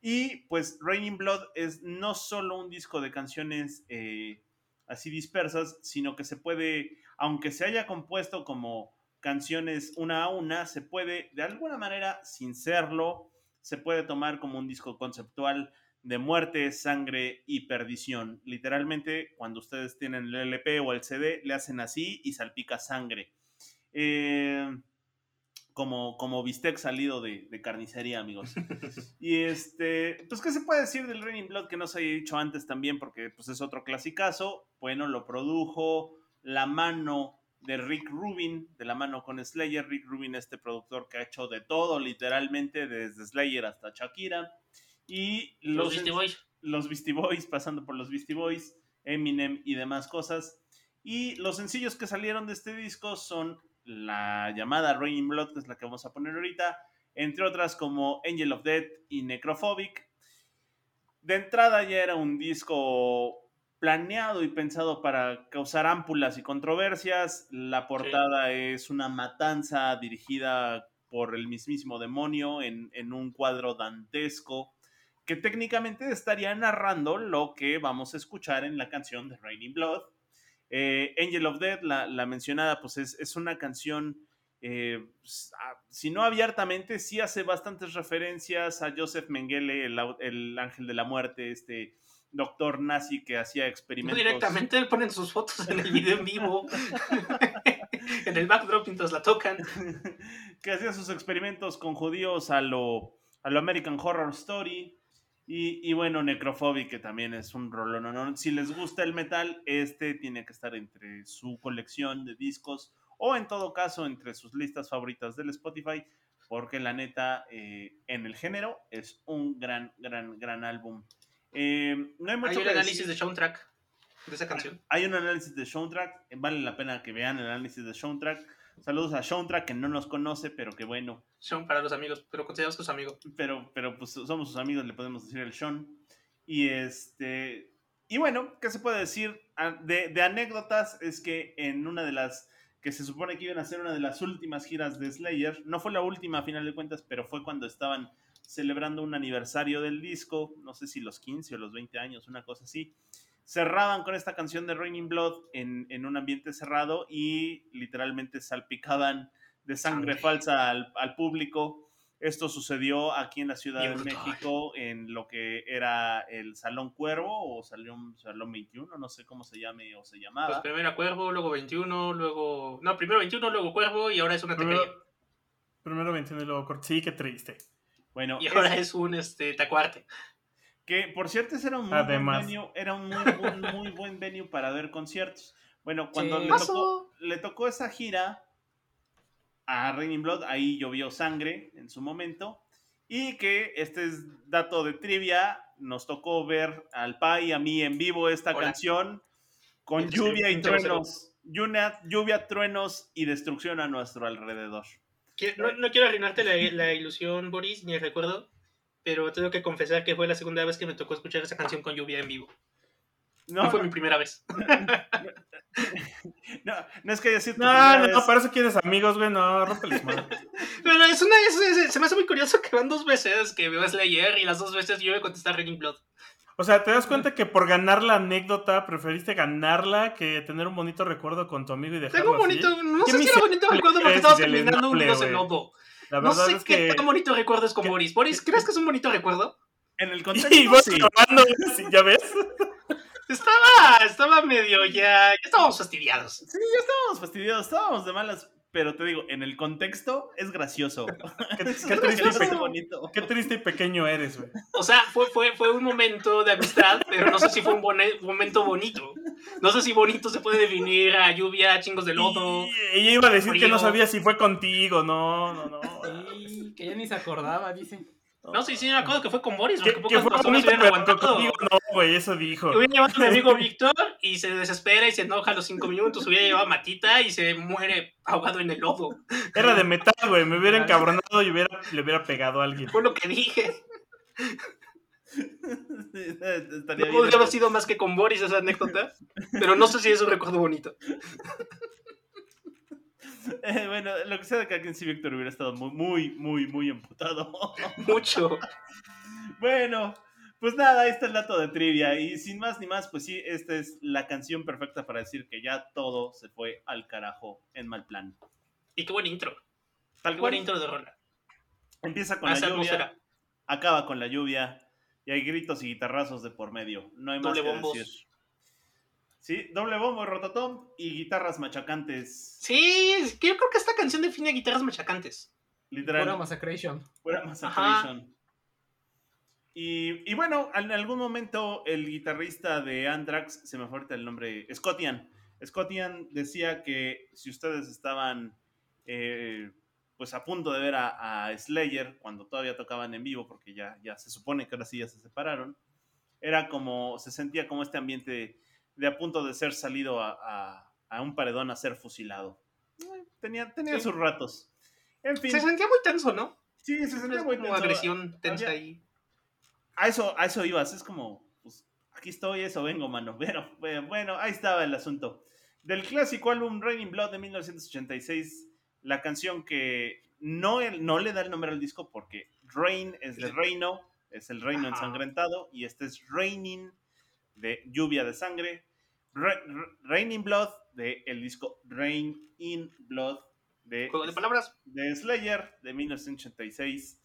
Y pues Raining Blood es no solo un disco de canciones eh, así dispersas, sino que se puede, aunque se haya compuesto como canciones una a una, se puede de alguna manera, sin serlo, se puede tomar como un disco conceptual de muerte, sangre y perdición. Literalmente, cuando ustedes tienen el LP o el CD, le hacen así y salpica sangre. Eh, como, como bistec salido de, de carnicería, amigos. y este, pues, ¿qué se puede decir del Raining Blood que no se haya dicho antes también? Porque pues, es otro clasicazo. Bueno, lo produjo la mano de Rick Rubin, de la mano con Slayer. Rick Rubin, este productor que ha hecho de todo, literalmente, desde Slayer hasta Shakira. Y Los los, Beastie Boys. los Beastie Boys, pasando por los Beastie Boys, Eminem y demás cosas. Y los sencillos que salieron de este disco son la llamada Raining Blood, que es la que vamos a poner ahorita, entre otras como Angel of Death y Necrophobic. De entrada ya era un disco planeado y pensado para causar ámpulas y controversias. La portada es una matanza dirigida por el mismísimo demonio en, en un cuadro dantesco que técnicamente estaría narrando lo que vamos a escuchar en la canción de Raining Blood. Eh, Angel of Death, la, la mencionada, pues es, es una canción, eh, si no abiertamente, sí hace bastantes referencias a Joseph Mengele, el, el ángel de la muerte, este doctor nazi que hacía No experimentos. directamente ponen sus fotos en el video en vivo. en el backdrop mientras la tocan. que hacía sus experimentos con judíos a lo, a lo American Horror Story. Y, y, bueno, Necrophobic, que también es un rolón. ¿no? ¿no? Si les gusta el metal, este tiene que estar entre su colección de discos o en todo caso entre sus listas favoritas del Spotify, porque la neta, eh, en el género, es un gran, gran, gran álbum. Eh, no hay mucho Hay un análisis decir. de soundtrack de esa canción. Hay un análisis de soundtrack, vale la pena que vean el análisis de soundtrack. Saludos a Soundtrack, que no nos conoce, pero que bueno. Son para los amigos, pero consideramos que es amigo. Pero, pero pues somos sus amigos, le podemos decir el Sean. Y este. Y bueno, ¿qué se puede decir? De, de, anécdotas es que en una de las que se supone que iban a ser una de las últimas giras de Slayer, no fue la última a final de cuentas, pero fue cuando estaban celebrando un aniversario del disco, no sé si los 15 o los 20 años, una cosa así. Cerraban con esta canción de Raining Blood en, en un ambiente cerrado y literalmente salpicaban de sangre, sangre. falsa al, al, público. Esto sucedió aquí en la Ciudad Bien de brutal. México, en lo que era el Salón Cuervo o Salón, Salón 21, no sé cómo se llame o se Pues llamaba. primero Cuervo, luego 21, luego. No, primero 21, luego Cuervo y ahora es una Primero, taquería. primero 21 y luego. Sí, qué triste. Bueno, Y ahora ese- es un este, tacuarte. Que por cierto ese era un muy Además. buen venue, era un muy, buen- muy buen venue para ver conciertos. Bueno, cuando Sí. le, tocó, le tocó esa gira a Raining Blood, ahí llovió sangre en su momento. Y que este es dato de trivia, nos tocó ver al Pa y a mí en vivo esta Hola. canción con lluvia y truenos. Lluvia, lluvia, truenos y destrucción a nuestro alrededor. No quiero arruinarte la, la ilusión, Boris, ni el recuerdo, pero tengo que confesar que fue la segunda vez que me tocó escuchar esa canción con lluvia en vivo. No, No fue no, mi primera vez. no, no es que tu No, no, vez. para eso quieres amigos, güey. No, rómpeles madre. Pero es una, es- es- se me hace muy curioso que van dos veces que veo Slayer y las dos veces yo voy a contestar Raining Blood. O sea, ¿te das cuenta que por ganar la anécdota preferiste ganarla que tener un bonito recuerdo con tu amigo y dejarlo Tengo un así? bonito, no sé si era bonito recuerdo porque unidos en güey. lodo. La No sé es qué que... tan bonito recuerdo es con Boris. Boris, ¿crees que es un bonito recuerdo? En el Y contexto, vos sí. llorando, sí, ¿ya ves? Estaba, estaba medio ya, ya estábamos fastidiados. Sí, ya estábamos fastidiados, estábamos de malas. Pero te digo, en el contexto es gracioso. Qué, Es qué triste, y bonito. qué triste y pequeño eres, güey. O sea, fue, fue, fue un momento de amistad, pero no sé si fue un momento bonito. No sé si bonito se puede definir a lluvia, chingos de lodo. Y ella iba a decir que no sabía si fue contigo, no, no, no. Sí, que ya ni se acordaba, dice. No, sí, sí, me acuerdo que fue con Boris, Que, porque que pocas fue personas bonito, hubieran aguantado. contigo no, güey, eso dijo. Hubiera llevado a mi amigo Víctor y se desespera y se enoja a los cinco minutos. Hubiera llevado a Matita y se muere ahogado en el lodo. Era de metal, güey, me hubiera encabronado y hubiera, le hubiera pegado a alguien. Fue lo que dije. No podría haber sido más que con Boris esa anécdota, pero no sé si es un recuerdo bonito. Eh, bueno, lo que sea de que alguien sí, Víctor hubiera estado muy, muy, muy, muy emputado. Mucho. bueno, pues nada, ahí está el dato de trivia. Y sin más ni más, pues sí, esta es la canción perfecta para decir que ya todo se fue al carajo en mal plan. Y qué buen intro. Tal Qué buen intro de rola. Empieza con Hace la lluvia, acaba con la lluvia y hay gritos y guitarrazos de por medio. No hay más que bombos. decir. Sí, doble bombo, rototom y guitarras machacantes. Sí, es que yo creo que esta canción define guitarras machacantes. Literal. Pura Massacration. Pura Massacration. Y, y bueno, en algún momento el guitarrista de Anthrax, se me fue ahorita el nombre, Scottian. Scottian decía que si ustedes estaban eh, pues a punto de ver a, a Slayer cuando todavía tocaban en vivo, porque ya, ya se supone que ahora sí ya se separaron, era como, se sentía como este ambiente de, a punto de ser salido a, a- a un paredón a ser fusilado. Eh, Tenía, tenía Sí. sus ratos. En fin, Se sentía muy tenso, ¿no? sí, se sentía Es muy como tenso. agresión tensa Había- ahí. A eso, a eso ibas, es como, pues, aquí estoy, eso vengo, mano. Pero, bueno, bueno, ahí estaba el asunto. Del clásico álbum Raining Blood de 1986, la canción que no, no le da el nombre al disco porque Rain es de reino, es el reino Ajá. ensangrentado, y este es Raining de lluvia de sangre. Ra- Raining Blood de el disco Rain in Blood de, Juego de palabras. de Slayer de 1986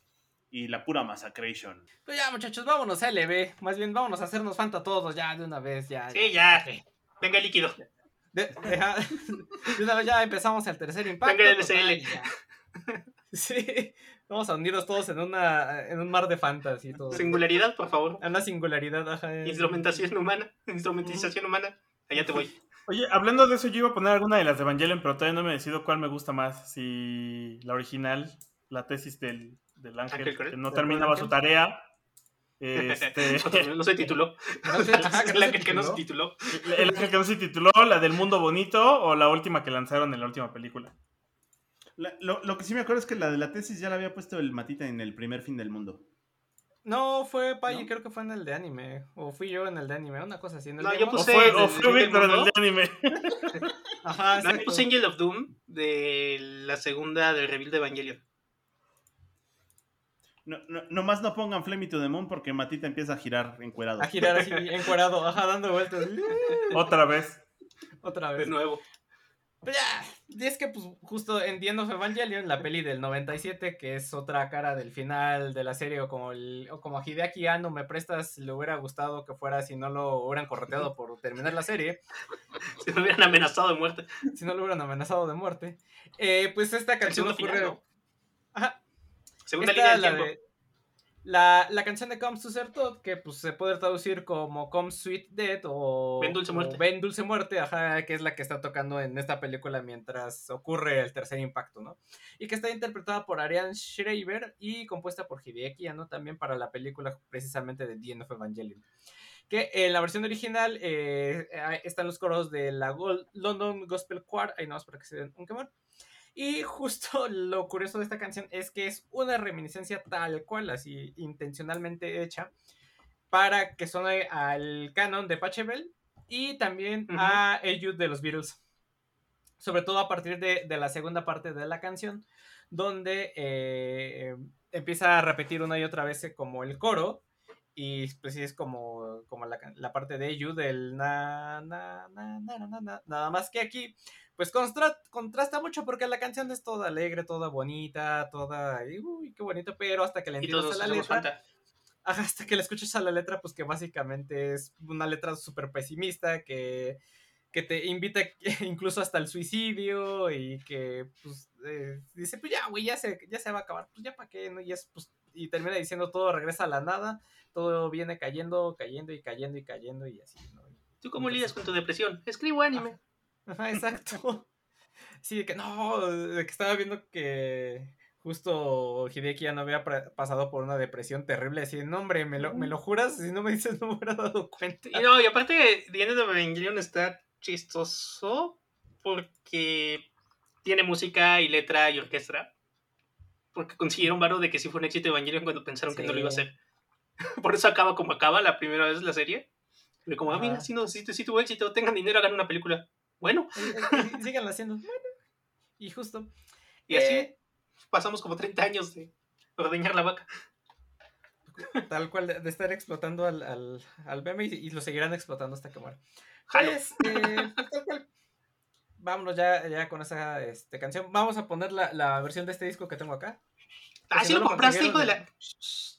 y la pura Massacration. Pues ya, muchachos, vámonos a LB. Más bien, vámonos a hacernos fanta todos ya de una vez. Ya, Sí, ya. Venga, líquido. De, una vez ya empezamos el tercer impacto. Venga, el total, ya. Sí, vamos a unirnos todos en una en un mar de fantasy. Todo. Singularidad, por favor. En una singularidad, ajá. Instrumentación humana. Instrumentización humana. Allá te voy. Oye, hablando de eso, yo iba a poner alguna de las de Evangelion, pero todavía no me decido cuál me gusta más. Si la original, la tesis del, del ángel, Ángel que no ¿Del terminaba ángel? su tarea. Este, No se tituló. No sé, ajá, que no La se que, que no se tituló. tituló. el ángel que no se tituló, la del mundo bonito o la última que lanzaron en la última película. La- lo, lo que sí me acuerdo es que la de la tesis ya la había puesto el Matita en el primer fin del mundo. No, fue Payi, ¿No? creo que fue en el de anime. O fui yo en el de anime, una cosa así. En el No, de yo. O puse- fue, ¿del- o fue del Víctor en el de anime. Ajá, No, yo puse Angel of Doom de la segunda del reveal de Evangelion. No, no, nomás no pongan Flame Me to the Moon porque Matita empieza a girar encuerado. A girar así, encuerado, ajá, dando vueltas. Otra vez. Otra De vez. nuevo. Y es que pues justo en The End of Evangelion, la peli del 97, que es otra cara del final de la serie, o como, el, o como Hideaki Anno me prestas, le hubiera gustado que fuera si no lo hubieran correteado por terminar la serie, Si me hubieran amenazado de muerte. si no lo hubieran amenazado de muerte. Eh, pues esta canción ocurre... final, ¿no? Ajá, Segunda Esta, línea del la, tiempo. de- la, la canción de Comes to Ser Todd, que pues se puede traducir como Come Sweet Death o Ven Dulce Muerte. Ven Dulce Muerte, ajá, que es la que está tocando en esta película mientras ocurre el tercer impacto, ¿no? Y que está interpretada por Ariane Schreiber y compuesta por Hideaki Anno también para la película precisamente de The End of Evangelion. Que en la versión original eh, eh, están los coros de la Gol- London Gospel Choir, ahí no para que se den un quemón. Y justo lo curioso de esta canción es que es una reminiscencia tal cual, así intencionalmente hecha, para que suene al canon de Pachelbel y también a Elliot de los Beatles. Sobre todo a partir de, de la segunda parte de la canción, donde eh, empieza a repetir una y otra vez como el coro. Y pues sí es como, como la, parte de Elliot del na, na, na, na, na, na. Nada más que aquí pues contrasta mucho porque la canción es toda alegre, toda bonita, toda, uy, qué bonito, pero hasta que le entiendes a la letra, falta. ajá, hasta que le escuchas a la letra, pues que básicamente es una letra súper pesimista, que, que te invita incluso hasta el suicidio y que, pues, eh, dice, pues ya, güey, ya se, ya se va a acabar, pues ya para qué, ¿no? Y, es, pues, y termina diciendo todo regresa a la nada, todo viene cayendo, cayendo y cayendo y cayendo y así, ¿no? ¿Tú cómo Entonces- lidias con tu depresión? Escribo anime. Ajá, exacto. Sí, de que no, de que estaba viendo que justo Hideki ya no había pasado por una depresión terrible. Así, no, hombre, ¿me lo, ¿me lo juras? Si no me dices, no me hubiera dado cuenta. Y no, y aparte, The End of Evangelion está chistoso porque tiene música y letra y orquesta. Porque consiguieron varo de que sí fue un éxito Evangelion cuando pensaron que no lo iba a hacer. Por eso acaba como acaba la primera vez la serie. De como, ah, mira, Ajá. sí, no, sí, sí tuvo éxito, tengan dinero, hagan una película. Bueno, síganlo haciendo. Bueno, y justo. y así Eh, pasamos como 30 años de ordeñar la vaca. tal cual, de, estar explotando al, al, al meme y, y lo seguirán explotando hasta que muera. Pues, eh, tal cual. Vámonos ya, ya con esa este, canción. Vamos a poner la, la versión de este disco que tengo acá. Ah, si sí no lo compraste, hijo de la.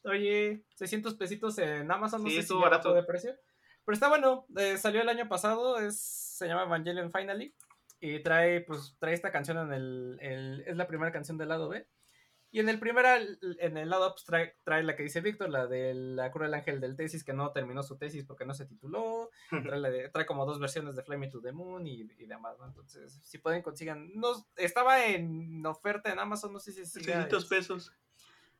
Oye, 600 pesitos en Amazon, no Sí, sé si barato. de precio. Pero está bueno, eh, salió el año pasado, es, se llama Evangelion Finally. Y trae, pues, trae esta canción en el, el- Es la primera canción del lado B. Y en el primer, en el lado pues, trae, trae la que dice Víctor, la de la Cruel Ángel del Tesis, que no terminó su tesis porque no se tituló. Trae, la de- trae como dos versiones de Flame Me to the Moon y, y demás, ¿no? Entonces, si pueden, consigan. No, estaba en oferta en Amazon, no sé si siga 600 este, pesos.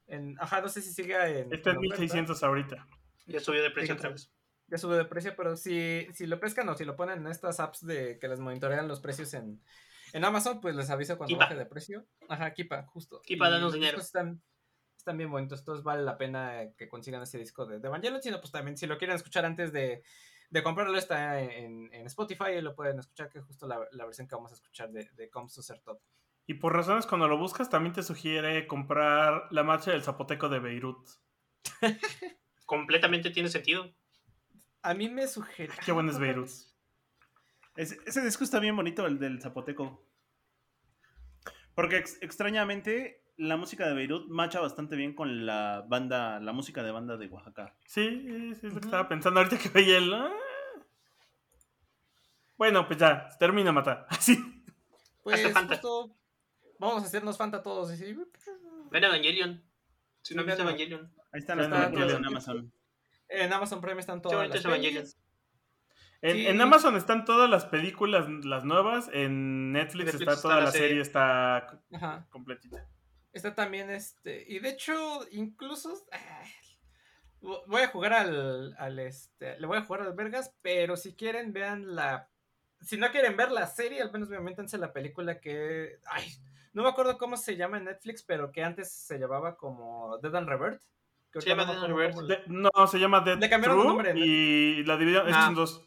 en- ajá, no sé si siga en. Está en en oferta. 1600 ahorita. Ya subió de precio otra vez. Ya sube de precio, pero si, si lo pescan o si lo ponen en estas apps de que les monitorean los precios en, en Amazon, pues les aviso cuando Kipa. baje de precio. Ajá, Kipa, justo. Kipa, danos dinero. Están, están bien bonitos, entonces vale la pena que consigan ese disco de, de Evangelion, sino pues también si lo quieren escuchar antes de, de comprarlo está en, en Spotify y lo pueden escuchar, que es justo la, la versión que vamos a escuchar de, de Comes to Ser Top. Y por razones cuando lo buscas también te sugiere comprar la marcha del zapoteco de Beirut. Completamente tiene sentido. A mí me sugiere... Qué bueno es Beirut. Ese, ese disco está bien bonito, el del Zapoteco. Porque ex- extrañamente la música de Beirut macha bastante bien con la banda, la música de banda de Oaxaca. Sí, sí, es lo que estaba pensando ahorita que veía el. ah. Bueno, pues ya, termina matar. Así. Pues justo vamos a hacernos Fanta todos. Ven Evangelion. Si no ven- Evangelion. Ahí están Ya las está todo. en Amazon. En Amazon Prime están todas las pelis. En, Sí. en Amazon están todas las películas, las nuevas. En Netflix, Netflix está está toda la la serie, serie. está Ajá. completita. Está también este. Y de hecho, incluso. voy a jugar al, al este. Le voy a jugar al Vergas. Pero si quieren, vean la. Si no quieren ver la serie, al menos métanse la película que. Ay, no me acuerdo cómo se llama en Netflix, pero que antes se llamaba como Dead and Revert. Se llama Dead De- no, se llama Dead Le cambiaron el True nombre, ¿no? y la dividieron. Ah. son dos.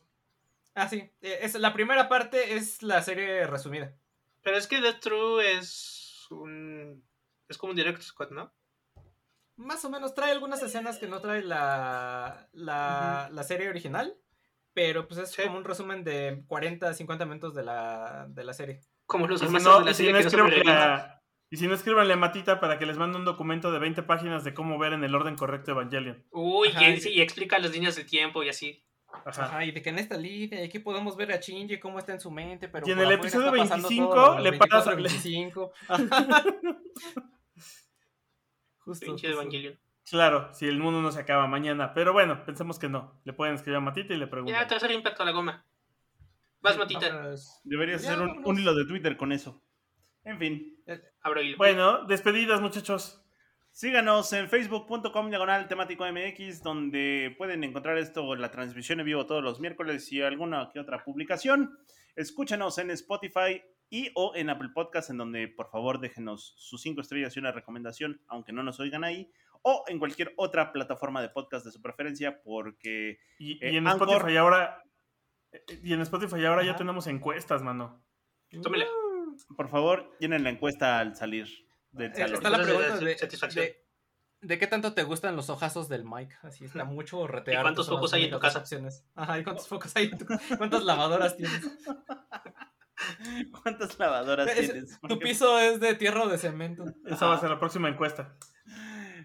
Ah, sí. eh, Es, la primera parte es la serie resumida. Pero es que Death True es un. Es como un director's cut, ¿no? Más o menos trae algunas escenas que no trae la, la, la serie original, pero pues es Sí. como un resumen de 40, 50 minutos de la, de la serie. Como los no, de la serie no que no y si no, escríbanle a Matita para que les mande un documento de 20 páginas de cómo ver en el orden correcto Evangelion. Uy, Ajá, y, y- sí, y explica las líneas del tiempo y así. Ajá. Ajá, y de que en esta línea aquí podemos ver a Shinji cómo está en su mente, pero Y en el episodio está pasando 25 todo, le 24, pasa- 25. Justo. Pinche justo. Evangelion. Claro, si el mundo no se acaba mañana. Pero bueno, pensemos que no. Le pueden escribir a Matita y le preguntan. Ya, tercer impacto a la goma. Vas, Matita. Vámonos. Debería Ya, ser un, un hilo de Twitter con eso. En fin. Abro hilo. Bueno, despedidas, muchachos. Síganos en facebook.com diagonal temático MX, donde pueden encontrar esto, la transmisión en vivo todos los miércoles y alguna que otra publicación. Escúchanos en Spotify y o en Apple Podcast, en donde por favor déjenos sus cinco estrellas y una recomendación, aunque no nos oigan ahí, o en cualquier otra plataforma de podcast de su preferencia, porque Y, Eh, y en Anchor. Spotify ahora. eh, Y en Spotify ahora ya tenemos encuestas, mano. Tómela. Por favor llenen la encuesta al salir del Eh, salón. Está la pregunta de- de, satisfacción. de, de qué tanto te gustan los ojazos del Mike. Así está mucho o retear. ¿Y cuántos focos hay en tu casa? opciones. Ajá, ¿y cuántos focos hay en tu ¿Cuántas lavadoras tienes? ¿Cuántas lavadoras Es- tienes? Tu piso es de tierra o de cemento. Esa va a ser la próxima encuesta.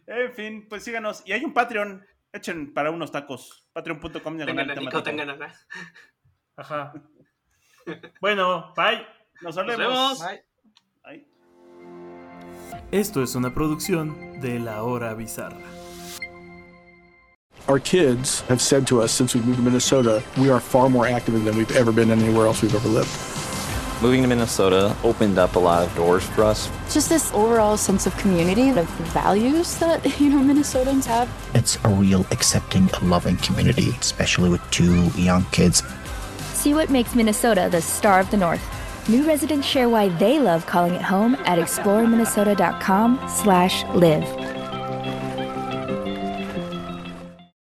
En fin, pues síganos. Y hay un Patreon. Echen para unos tacos. Patreon.com Tengan. Ajá. Bueno, bye. Nos Nos vemos. vemos. Bye. Esto es una producción de La Hora Bizarra. Our kids have said to us since we moved to Minnesota, we are far more active than we've ever been anywhere else we've ever lived. Moving to Minnesota opened up a lot of doors for us. just this overall sense of community, of values that, you know, Minnesotans have. It's a real accepting, loving community, especially with two young kids. See what makes Minnesota the star of the North. New residents share why they love calling it home at exploreminnesota.com/live.